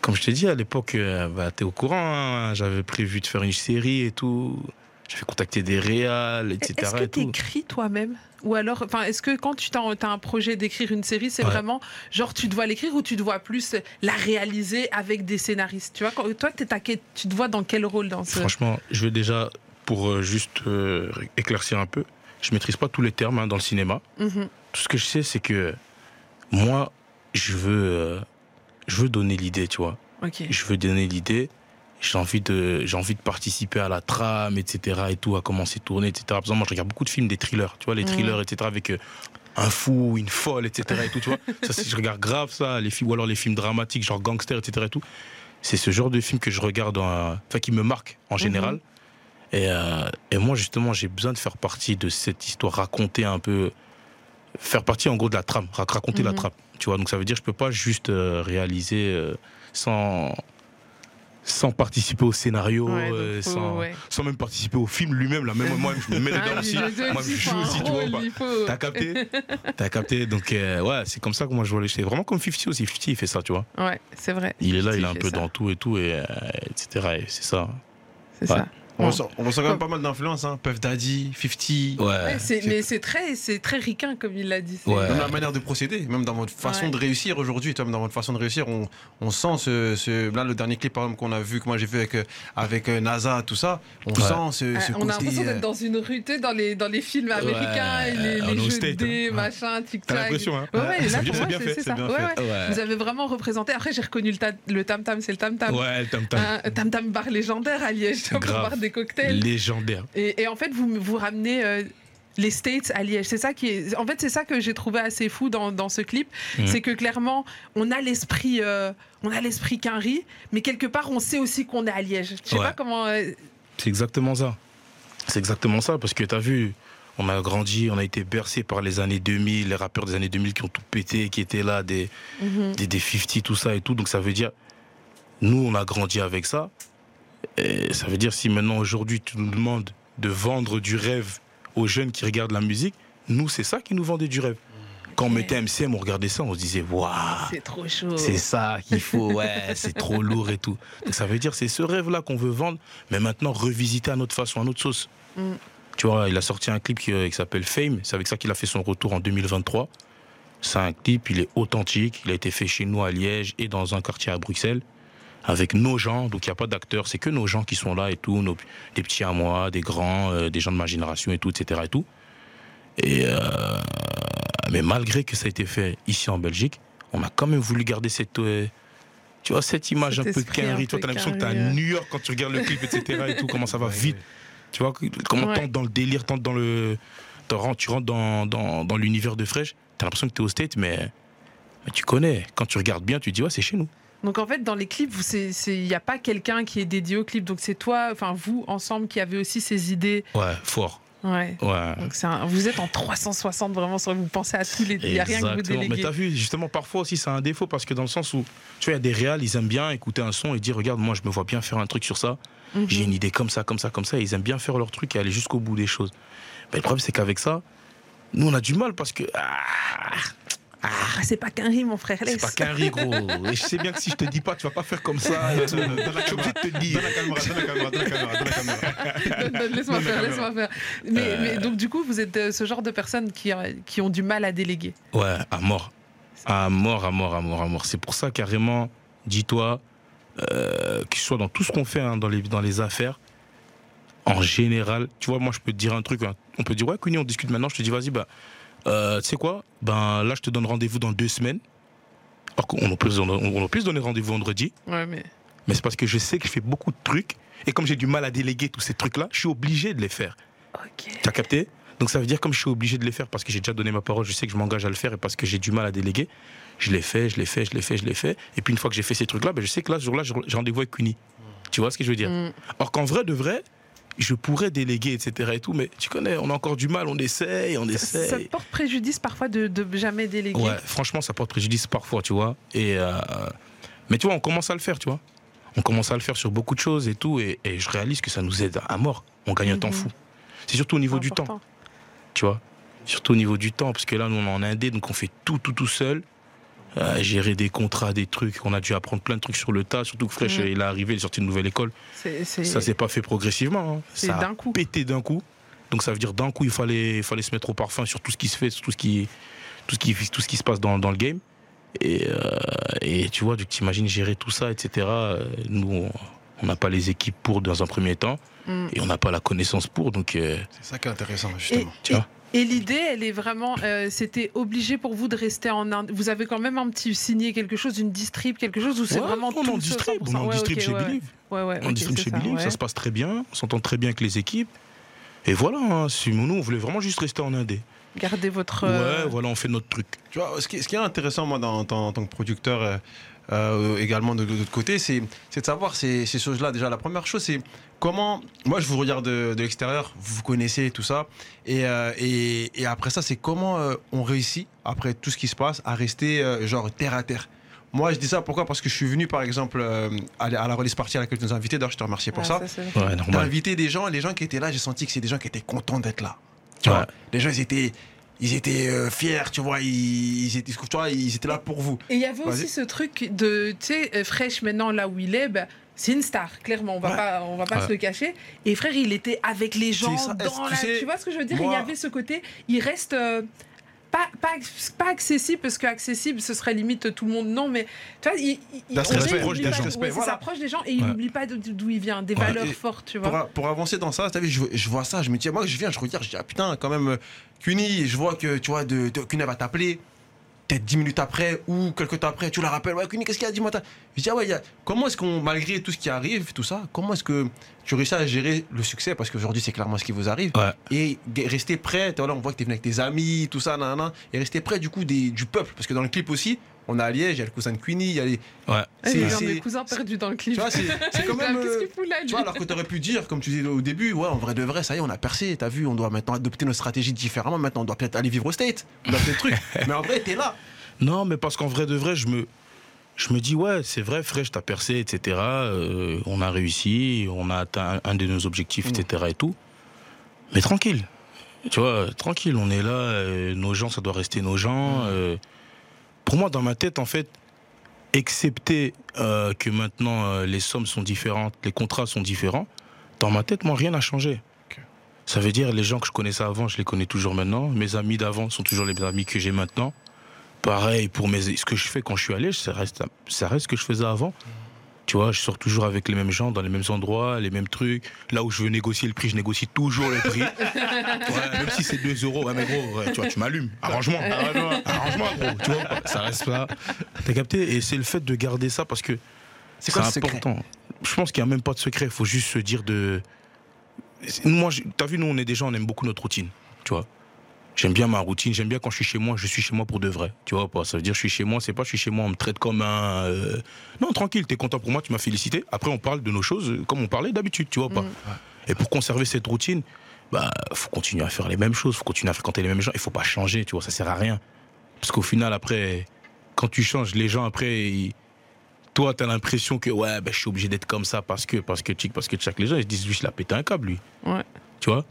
comme je t'ai dit à l'époque, euh, bah, t'es au courant, hein, j'avais prévu de faire une série et tout, j'avais contacté des réals, etc. est-ce que t'écris toi-même ou alors enfin est-ce que quand tu as un projet d'écrire une série c'est Ouais. vraiment genre tu dois l'écrire ou tu dois plus la réaliser avec des scénaristes tu vois quand, toi tu te vois dans quel rôle dans ce Franchement, je vais déjà, pour euh, juste euh, éclaircir un peu, je maîtrise pas tous les termes hein, dans le cinéma. Mhm. Tout ce que je sais, c'est que moi, je veux, euh, je veux donner l'idée, tu vois. ok je veux donner l'idée. J'ai envie de, j'ai envie de participer à la trame, etc. et tout, à comment c'est tourné, etc. Par exemple, moi, je regarde beaucoup de films, des thrillers, tu vois, les Mhm. thrillers, etc. avec euh, un fou, une folle, etc. et tout, tu vois. Ça, c'est- je regarde grave ça, les films, ou alors les films dramatiques, genre gangster, etc. et tout. C'est ce genre de film que je regarde, en- enfin, qui me marque en général. Et, euh, et moi, justement, j'ai besoin de faire partie de cette histoire, raconter un peu, faire partie en gros de la trame, rac- raconter la Mhm. trame. Tu vois, donc ça veut dire que je peux pas juste euh, réaliser euh, sans sans participer au scénario, Ouais, donc euh, sans, ouais. sans même participer au film lui-même. Là, même moi, je me mets dedans Ah, aussi. Moi, je joue aussi, tu vois. faut- T'as capté T'as capté Donc, euh, ouais, c'est comme ça que moi je vois les choses. C'est vraiment comme 50 aussi. 50, il fait ça, tu vois. ouais c'est vrai Il est là, il est un peu ça. dans tout et tout, et, euh, etc. Et c'est ça. c'est Ouais. ça On ressent, on ressent quand même pas mal d'influence, hein. Puff Daddy, 50. Ouais. Ouais, c'est- c'est- mais c'est très c'est très ricain comme il l'a dit c'est- Ouais. Même la manière de procéder, même dans votre façon Ouais. de réussir aujourd'hui, toi, même dans votre façon de réussir, on, on sent ce, ce- Là, le dernier clip, par exemple, qu'on a vu, que moi j'ai vu avec, euh, avec euh, NASA, tout ça, on Ouais. sent ce, Euh, ce on a l'impression euh, d'être dans une rue, tu sais, dans les, dans les films américains, et les, les jeux hein. machin, tic T'as hein Ouais, là, pour c'est moi, bien c'est ça. bien Ouais, fait. ouais. Ouais. Vous avez vraiment représenté. Après, j'ai reconnu le, ta- le tam tam, c'est le tam tam. Ouais, le tam tam. Un tam tam bar légendaire à Liège, tu des cocktails. Légendaire. Et, et en fait, vous, vous ramenez euh, les States à Liège. C'est ça qui est. En fait, c'est ça que j'ai trouvé assez fou dans, dans ce clip. Mhm. C'est que clairement, on a l'esprit, euh, on a l'esprit Quinry, mais quelque part, on sait aussi qu'on est à Liège. Je sais Ouais. pas comment. euh, C'est exactement ça. C'est exactement ça, parce que t'as vu, on a grandi, on a été bercé par les années 2000, les rappeurs des années 2000 qui ont tout pété, qui étaient là, des, mhm. des, des 50, tout ça et tout. Donc ça veut dire, nous, on a grandi avec ça. Et ça veut dire, si maintenant, aujourd'hui, tu nous demandes de vendre du rêve aux jeunes qui regardent la musique, nous, c'est ça qui nous vendait du rêve. Quand on mettait MCM, on regardait ça, on se disait, waouh, C'est trop chaud. c'est ça qu'il faut, ouais, c'est trop lourd et tout. Donc ça veut dire c'est ce rêve-là qu'on veut vendre, mais maintenant revisiter à notre façon, à notre sauce. Mm. Tu vois, il a sorti un clip qui, euh, qui s'appelle Fame, c'est avec ça qu'il a fait son retour en 2023. C'est un clip, il est authentique, il a été fait chez nous à Liège et dans un quartier à Bruxelles, avec nos gens, donc il n'y a pas d'acteurs, c'est que nos gens qui sont là et tout, nos- des petits à moi, des grands, euh, des gens de ma génération et tout, etc. Et tout. Et euh, mais malgré que ça a été fait ici en Belgique, on a quand même voulu garder cette, euh, tu vois, cette image Cet un peu quinri. Toi, t'as l'impression que t'es à. New York quand tu regardes le clip, etc. et tout, comment ça va vite. Tu vois, comment Ouais. t'entres dans le délire, t'entres dans le. Tu rentres dans, dans, dans l'univers de Fresh, t'as l'impression que t'es au State, mais, mais tu connais. Quand tu regardes bien, tu te dis, ouais, c'est chez nous. Donc en fait, dans les clips, il n'y a pas quelqu'un qui est dédié au clip. Donc c'est toi, enfin vous, ensemble, qui avez aussi ces idées. Ouais, fort. Ouais. Ouais. Donc c'est un- vous êtes en 360 vraiment vous pensez à tous les. Il n'y a rien que vous Exactement. Mais déléguez. t'as vu, justement, parfois aussi, c'est un défaut parce que dans le sens où, tu vois, il y a des réals, ils aiment bien écouter un son et dire, regarde, moi, je me vois bien faire un truc sur ça. Mhm. J'ai une idée comme ça, comme ça, comme ça. et ils aiment bien faire leur truc et aller jusqu'au bout des choses. Mais le problème, c'est qu'avec ça, nous, on a du mal parce que. ah, Ah, c'est pas qu'un riz, mon frère. C'est laisse. pas qu'un riz, gros. Et je sais bien que si je te dis pas, tu vas pas faire comme ça. Je suis obligé de te le dire. La caméra, la caméra, la caméra, la Laisse-moi faire, laisse-moi faire. Mais, mais donc, du coup, vous êtes euh, ce genre de personnes qui, euh, qui ont du mal à déléguer. Ouais, à mort. À mort, à mort, à mort, à mort. C'est pour ça, carrément, dis-toi, euh, que ce soit dans tout ce qu'on fait, hein, dans, les, dans les affaires, en général, tu vois, moi, je peux te dire un truc. hein. On peut dire, ouais, Kuni, on discute maintenant. Je te dis, vas-y, bah, euh, tu sais quoi? Ben là, je te donne rendez-vous dans deux semaines. Alors qu'on se donner- on, on donner rendez-vous vendredi. Ouais, mais. Mais c'est parce que je sais que je fais beaucoup de trucs. Et comme j'ai du mal à déléguer tous ces trucs-là, je suis obligé de les faire. Ok. Tu as capté? Donc ça veut dire comme je suis obligé de les faire parce que j'ai déjà donné ma parole, je sais que je m'engage à le faire et parce que j'ai du mal à déléguer, je l'ai fait, je l'ai fait, je l'ai fait, je l'ai fait. Et puis une fois que j'ai fait ces trucs-là, ben, je sais que là, ce jour-là, j'ai rendez-vous avec Uni. Tu vois ce que je veux dire? Mm. Or qu'en vrai de vrai, je pourrais déléguer, etc. et tout, mais tu connais, on a encore du mal, on essaye, on Ça essaye. te porte préjudice parfois de, de jamais déléguer? Ouais, franchement, ça porte préjudice parfois, tu vois. Et euh, mais tu vois, on commence à le faire, tu vois. On commence à le faire sur beaucoup de choses et tout, et, et je réalise que ça nous aide à mort. On gagne un temps Mhm. fou. C'est surtout au niveau du temps tu vois. Surtout au niveau du temps, parce que là, nous, on est en indé, donc on fait tout, tout, tout seul. Euh, gérer des contrats, des trucs. On a dû apprendre plein de trucs sur le tas. Surtout que Fresh, Mhm. il est arrivé, il est sorti de nouvelle école. C'est, c'est- Ça s'est pas fait progressivement. hein. C'est Ça a d'un coup. pété d'un coup. Donc ça veut dire d'un coup, il fallait, il fallait se mettre au parfum sur tout ce qui se fait, sur tout ce qui, tout ce qui, tout ce qui se passe dans, dans le game. Et, euh, et tu vois, tu t'imagines gérer tout ça, etc. Nous, on- n'a pas les équipes pour dans un premier temps, Mm. et on n'a pas la connaissance pour. Donc, euh, C'est ça qui est intéressant, Et, justement. tu vois. Et- l'idée, elle est vraiment, euh, c'était obligé pour vous de rester en Inde. Vous avez quand même un petit signé quelque chose, une distrib, quelque chose où c'est Ouais, vraiment on tout en distrib, on 100%. en Ouais, distrib chez ouais, Believe. Ouais, ouais, On ok, distribue c'est chez ça, Believe, ouais. ça se passe très bien, on s'entend très bien avec les équipes. Et voilà, hein, si nous, on voulait vraiment juste rester en indé. Gardez votre. euh, Ouais, voilà, on fait notre truc. Tu vois, ce qui, ce qui est intéressant, moi, dans, en tant que producteur, euh, euh, également de, de l'autre côté, c'est c'est de savoir ces, ces choses-là. Déjà, la première chose, c'est comment. Moi, je vous regarde de, de l'extérieur, vous vous connaissez, tout ça. Et, euh, et, et après ça, c'est comment euh, on réussit, après tout ce qui se passe, à rester, euh, genre, terre à terre. Moi, je dis ça pourquoi? Parce que je suis venu, par exemple, euh, à, la- release party à laquelle tu nous as invités. D'ailleurs, je te remercie pour ouais, ça. c'est- Ouais, T'as normal. invité des gens, et les gens qui étaient là, j'ai senti que c'est des gens qui étaient contents d'être là. Tu Ouais. vois, les gens, ils étaient, ils étaient euh, fiers, tu vois, ils, ils étaient, tu vois, ils étaient là pour vous. Et il y avait aussi ce truc de, tu sais, euh, Fresh maintenant là où il est, bah, c'est une star, clairement, on va Ouais. pas, on va pas Ouais. se le cacher. Et frère, il était avec les gens ça, est-ce dans que la, tu vois ce que je veux dire? Moi- Il y avait ce côté, il reste euh, pas, pas, pas accessible parce que accessible, ce serait limite tout le monde, non, mais tu vois, il, il, D'un on dirait respect, qu'il oublie d'un pas- respect, ouais, c'est voilà. ça, proche des gens et il Ouais. n'oublie pas d'où il vient, des Ouais. valeurs fortes, tu vois. pour avancer dans ça, t'as vu, je, je vois ça, je me dis, moi, je viens, je regarde, je dis, ah putain, quand même, euh, Cuny, je vois que, tu vois, de, de, Cuny va t'appeler, peut-être 10 minutes après ou quelques temps après, tu la rappelles, ouais, qu'est-ce qu'il y a, dis-moi. t'as- Je dis, ah ouais, il y a- comment est-ce qu'on, malgré tout ce qui arrive, tout ça, comment est-ce que tu réussis à gérer le succès? Parce qu'aujourd'hui, c'est clairement ce qui vous arrive. Ouais. Et rester t'as- voilà, on voit que t'es venu avec tes amis, tout ça, nanana, et rester près du coup des, du peuple. Parce que dans le clip aussi, on a à Liège, il y a le cousin de Queenie, il y a les. Ouais. Eh, c'est- il y a un c'est- des cousins perdus dans le clip. Tu vois, c'est quand même. Qu'est-ce qu'il fout là, lui tu vois, alors que tu aurais pu dire, comme tu disais au début, ouais, en vrai de vrai, ça y est, on a percé, t'as vu, on doit maintenant adopter nos stratégies différemment, maintenant on doit peut-être aller vivre au State, on doit peut-être trucs. Mais en vrai, t'es là. Non, mais parce qu'en vrai de vrai, je me, je me dis, ouais, c'est vrai, Fresh, t'as percé, etc. euh, on a réussi, on a atteint un, de nos objectifs, Mm. etc. et tout. Mais tranquille. Tu vois, tranquille, on est là, euh, nos gens, ça doit rester nos gens. Mm. euh. Pour moi, dans ma tête, en fait, excepté euh, que maintenant euh, les sommes sont différentes, les contrats sont différents, dans ma tête, moi, rien n'a changé. Ça veut dire les gens que je connaissais avant, je les connais toujours maintenant. Mes amis d'avant sont toujours les amis que j'ai maintenant. Pareil pour mes, ce que je fais quand je suis allé, ça reste, ça reste ce que je faisais avant. Tu vois, je sors toujours avec les mêmes gens, dans les mêmes endroits, les mêmes trucs. Là où je veux négocier le prix, je négocie toujours le prix. Ouais, même si c'est 2 euros. Ouais, mais gros, ouais, tu vois, tu m'allumes. Arrange-moi. Arrange-moi, gros. Tu vois, ça reste là. T'as capté? Et c'est le fait de garder ça parce que C'est important. Je pense qu'il n'y a même pas de secret. Il faut juste se dire de. Moi, t'as vu, nous, on est des gens, on aime beaucoup notre routine. Tu vois J'aime bien ma routine, j'aime bien quand je suis chez moi, je suis chez moi pour de vrai. Tu vois pas? Ça veut dire je suis chez moi, c'est pas je suis chez moi, on me traite comme un. euh, Non, tranquille, t'es content pour moi, tu m'as félicité. Après, on parle de nos choses euh, comme on parlait d'habitude, tu vois pas? Mm. Et pour conserver cette routine, bah, faut continuer à faire les mêmes choses, faut continuer à fréquenter les mêmes gens, il faut pas changer, tu vois, ça sert à rien. Parce qu'au final, après, quand tu changes, les gens, après, ils- toi, t'as l'impression que, ouais, ben, je suis obligé d'être comme ça parce que, parce que, tchic, parce que, tchac, les gens, ils se disent, lui, il a pété un câble, lui. Ouais. Tu vois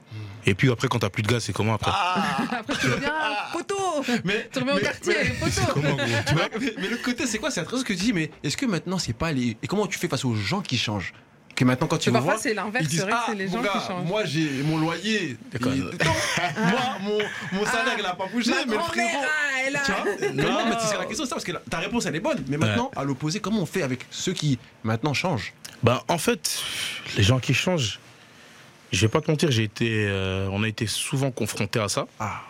Et puis après, quand t'as plus de gaz, c'est comment après Après, tu reviens, poteau Mais, Tu reviens au mais- quartier, mais- poteau Comment, gros Tu vois Ouais, mais, mais l'autre côté, c'est quoi C'est intéressant ce que tu dis, mais est-ce que maintenant, c'est pas les. Et comment tu fais face aux gens qui changent Que maintenant, quand tu vas Parfois, voir. c'est l'inverse, Ils disent, c'est vrai que ah, c'est les gens gars, qui changent. Moi, j'ai mon loyer. D'accord. il- Non, moi, mon, mon salaire, il a pas bougé, Ma mais le frérot. ah, elle a- Tu vois Non, mais c'est la question, c'est ça, parce que ta réponse, elle est bonne. Mais maintenant, à l'opposé, comment on fait avec ceux qui maintenant changent Bah, en fait, les gens qui changent, je vais pas te mentir, j'ai été, euh, on a été souvent confrontés à ça. Ah,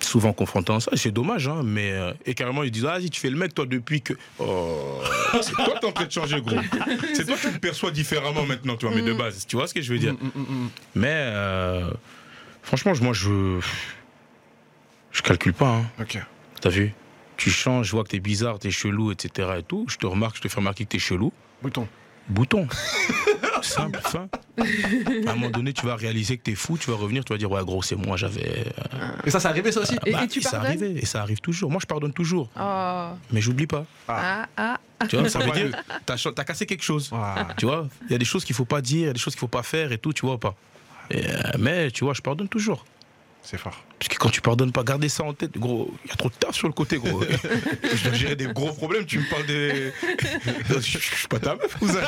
Souvent confrontés à ça, c'est dommage, hein, mais. euh, et carrément, ils disent Ah, si tu fais le mec, toi, depuis que. Oh, c'est toi, t'es en train de changer, gros. C'est toi qui me perçois différemment maintenant, tu vois, mais de base. Tu vois ce que je veux dire? Mm, mm, mm, mm. Mais, euh, franchement, moi, je. Je calcule pas, hein. Ok. T'as vu? Tu changes, je vois que t'es bizarre, t'es chelou, etc. et tout. Je te remarque, je te fais remarquer que t'es chelou. Bouton. Bouton. Simple, fin. À un moment donné, tu vas réaliser que t'es fou, tu vas revenir, tu vas dire Ouais, gros, c'est moi, j'avais. euh, Et ça, c'est arrivé, ça aussi Et- bah, et tu ça pardonnes arrivait, et ça arrive toujours. Moi, je pardonne toujours, Oh, mais j'oublie pas. ah, ah. Tu vois, ça veut dire t'as t'as cassé quelque chose. Ah. Tu vois, il y a des choses qu'il faut pas dire, il y a des choses qu'il faut pas faire et tout, tu vois ou pas. Et, euh, mais tu vois, je pardonne toujours. C'est fort. Parce que quand tu pardonnes pas, gardez ça en tête, gros. Il y a trop de taf sur le côté, gros. je dois gérer des gros problèmes. Tu me parles des. je je suis pas ta meuf, cousin.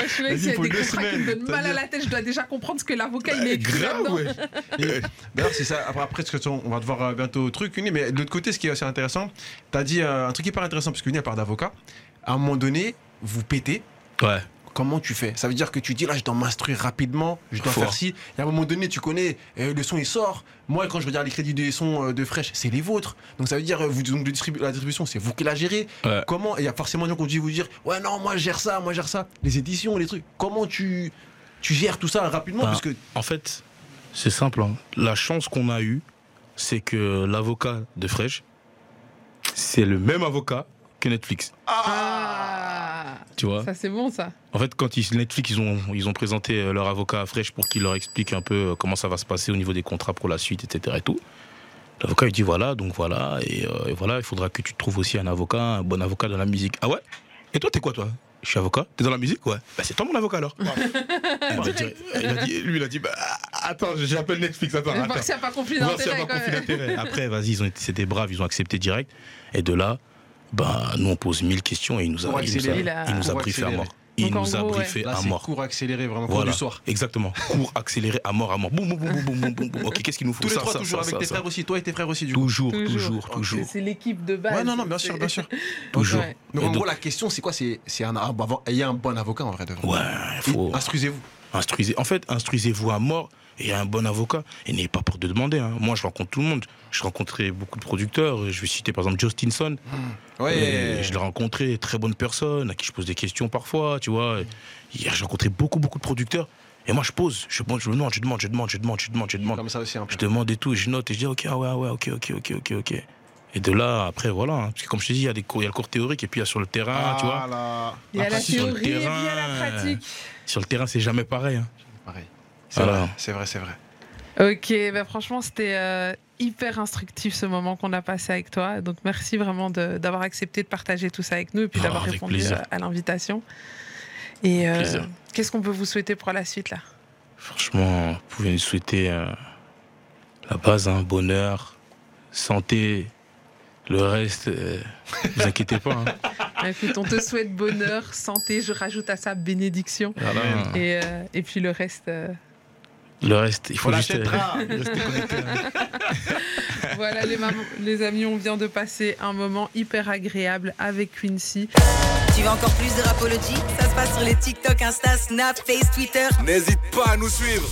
Je suis là, s'il y a faut des deux contrats qui me donnent mal à la tête, je dois déjà comprendre ce que l'avocat il est écrit Grave, ouais. D'ailleurs, c'est ça. Après, après, parce que on va te voir euh, bientôt au truc, Uni. Mais de l'autre côté, ce qui est aussi intéressant, tu as dit euh, un truc hyper intéressant, parce qu'Uni, elle part d'avocat. À un moment donné, vous pétez. Ouais. Comment tu fais? Ça veut dire que tu dis là, je dois m'instruire rapidement, je dois Fort. faire ci. Et à un moment donné, tu connais, euh, le son il sort. Moi, quand je regarde les crédits des sons euh, de Fresh, c'est les vôtres. Donc ça veut dire, euh, vous, donc, distribu- la distribution, c'est vous qui la gérez. Ouais. Comment Et il y a forcément des gens qui ont dû vous dire, ouais, non, moi, je gère ça, moi, je gère ça. Les éditions, les trucs. Comment tu, tu gères tout ça rapidement? Bah, Parce que En fait, c'est simple. hein. La chance qu'on a eue, c'est que l'avocat de Fresh, c'est le même avocat que Netflix. Ah, Tu vois ça c'est bon ça. En fait, quand ils, Netflix, ils ont, ils ont présenté euh, leur avocat à Fresh pour qu'il leur explique un peu euh, comment ça va se passer au niveau des contrats pour la suite, etc. Et tout. L'avocat, il dit voilà, donc voilà, et, euh, et voilà, il faudra que tu te trouves aussi un avocat, un bon avocat dans la musique. Ah ouais? Et toi, t'es quoi, toi? Je suis avocat T'es dans la musique? Ouais. Bah, c'est toi mon avocat alors. Elle a dit- lui, il a dit bah, attends, j'appelle Netflix, attends. Voir attends. s'il n'y a pas conflit Voir s'il y a d'intérêt. pas quand conflit même. d'intérêt. Après, vas-y, ils ont été, c'était brave, ils ont accepté direct. Et de là, bah, nous, on pose mille questions et il nous a, il nous a. Il nous a briefé à mort. Il Donc, nous a gros, ouais. briefé là, à c'est mort. cours accéléré, vraiment, cours Voilà, du soir. exactement. Cours accéléré à mort, à mort. Boum, boum, boum, boum, boum, boum, boum. Ok, qu'est-ce qu'il nous faut Tous les ça, trois, ça, toujours ça, avec ça, tes ça. frères aussi. Toi et tes frères aussi, du coup. Toujours, Toujours. toujours, toujours. C'est l'équipe de base. Ouais, non, non, bien sûr, bien sûr. Toujours. Ouais. Donc, en gros, la question, c'est quoi? C'est c'est un, un bon- ayez un bon avocat, en vrai, de vrai. Ouais, il faut. Instruisez-vous. Instruisez. En fait, instruisez-vous à mort et un bon avocat. Et n'ayez pas peur de demander. hein. Moi, je rencontre tout le monde. Je rencontrais beaucoup de producteurs. Je vais citer par exemple Justinson. Ouais. Et je l'ai rencontré, très bonne personne, à qui je pose des questions parfois, tu vois. Hier, j'ai rencontré beaucoup, beaucoup de producteurs. Et moi, je pose, je, je demande, je demande, je demande, je demande, je demande, je demande. Comme ça aussi, un peu. Je demande et tout, et je note, et je dis, ok, ah ouais, ah ouais, ok, ok, ok, ok, ok. Et de là, après, voilà. hein. Parce que comme je te dis, il y a des cours, il y a le cours théorique, et puis il y a sur le terrain, tu vois. Ah, là. Il y a la et puis il y a terrain, la pratique. Sur le terrain, c'est jamais pareil. hein. C'est Voilà. vrai, c'est vrai, c'est vrai. Ok, bah franchement, c'était euh, hyper instructif ce moment qu'on a passé avec toi. Donc, merci vraiment d'avoir accepté de partager tout ça avec nous et puis Oh, d'avoir répondu plaisir. à l'invitation. Et euh, Plaisir. qu'est-ce qu'on peut vous souhaiter pour la suite là? Franchement, vous pouvez nous souhaiter euh, la base, hein, bonheur, santé. Le reste, euh, vous inquiétez pas. hein. Bah, Écoute, on te souhaite bonheur, santé, je rajoute à ça bénédiction. Voilà. Et, euh, et puis le reste, euh, Le reste, il faut On juste rester connecté. hein. voilà les, mamans- les amis, on vient de passer un moment hyper agréable avec Quincy. Tu veux encore plus de rapology? Ça se passe sur les TikTok, Insta, Snap, Face, Twitter. N'hésite pas à nous suivre.